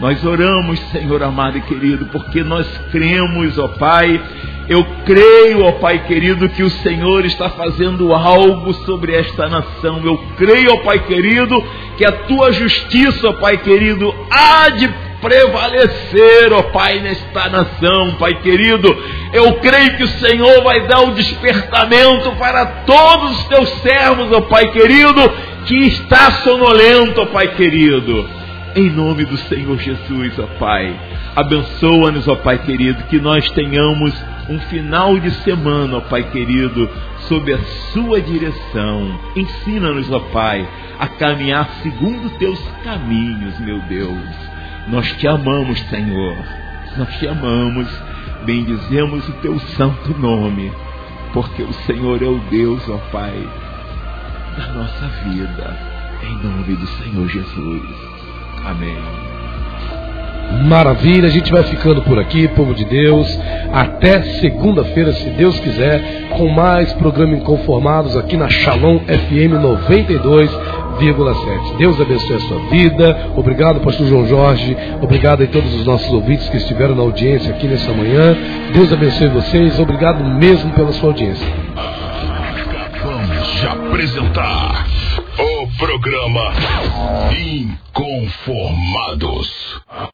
Nós oramos, Senhor amado e querido, porque nós cremos, ó Pai. Eu creio, ó Pai querido, que o Senhor está fazendo algo sobre esta nação. Eu creio, ó Pai querido, que a tua justiça, ó Pai querido, há de prevalecer, ó Pai, nesta nação, Pai querido. Eu creio que o Senhor vai dar o despertamento para todos os teus servos, ó Pai querido, que está sonolento, ó Pai querido. Em nome do Senhor Jesus, ó Pai. Abençoa-nos, ó Pai querido, que nós tenhamos um final de semana, ó Pai querido, sob a Sua direção. Ensina-nos, ó Pai, a caminhar segundo Teus caminhos, meu Deus. Nós te amamos, Senhor. Nós te amamos. Bendizemos o Teu santo nome, porque o Senhor é o Deus, ó Pai, da nossa vida. Em nome do Senhor Jesus. Amém. Maravilha, a gente vai ficando por aqui, povo de Deus. Até segunda-feira, se Deus quiser, com mais programa Inconformados aqui na Shalom FM 92,7. Deus abençoe a sua vida. Obrigado, Pastor João Jorge. Obrigado a todos os nossos ouvintes que estiveram na audiência aqui nessa manhã. Deus abençoe vocês. Obrigado mesmo pela sua audiência. Vamos apresentar o programa Inconformados.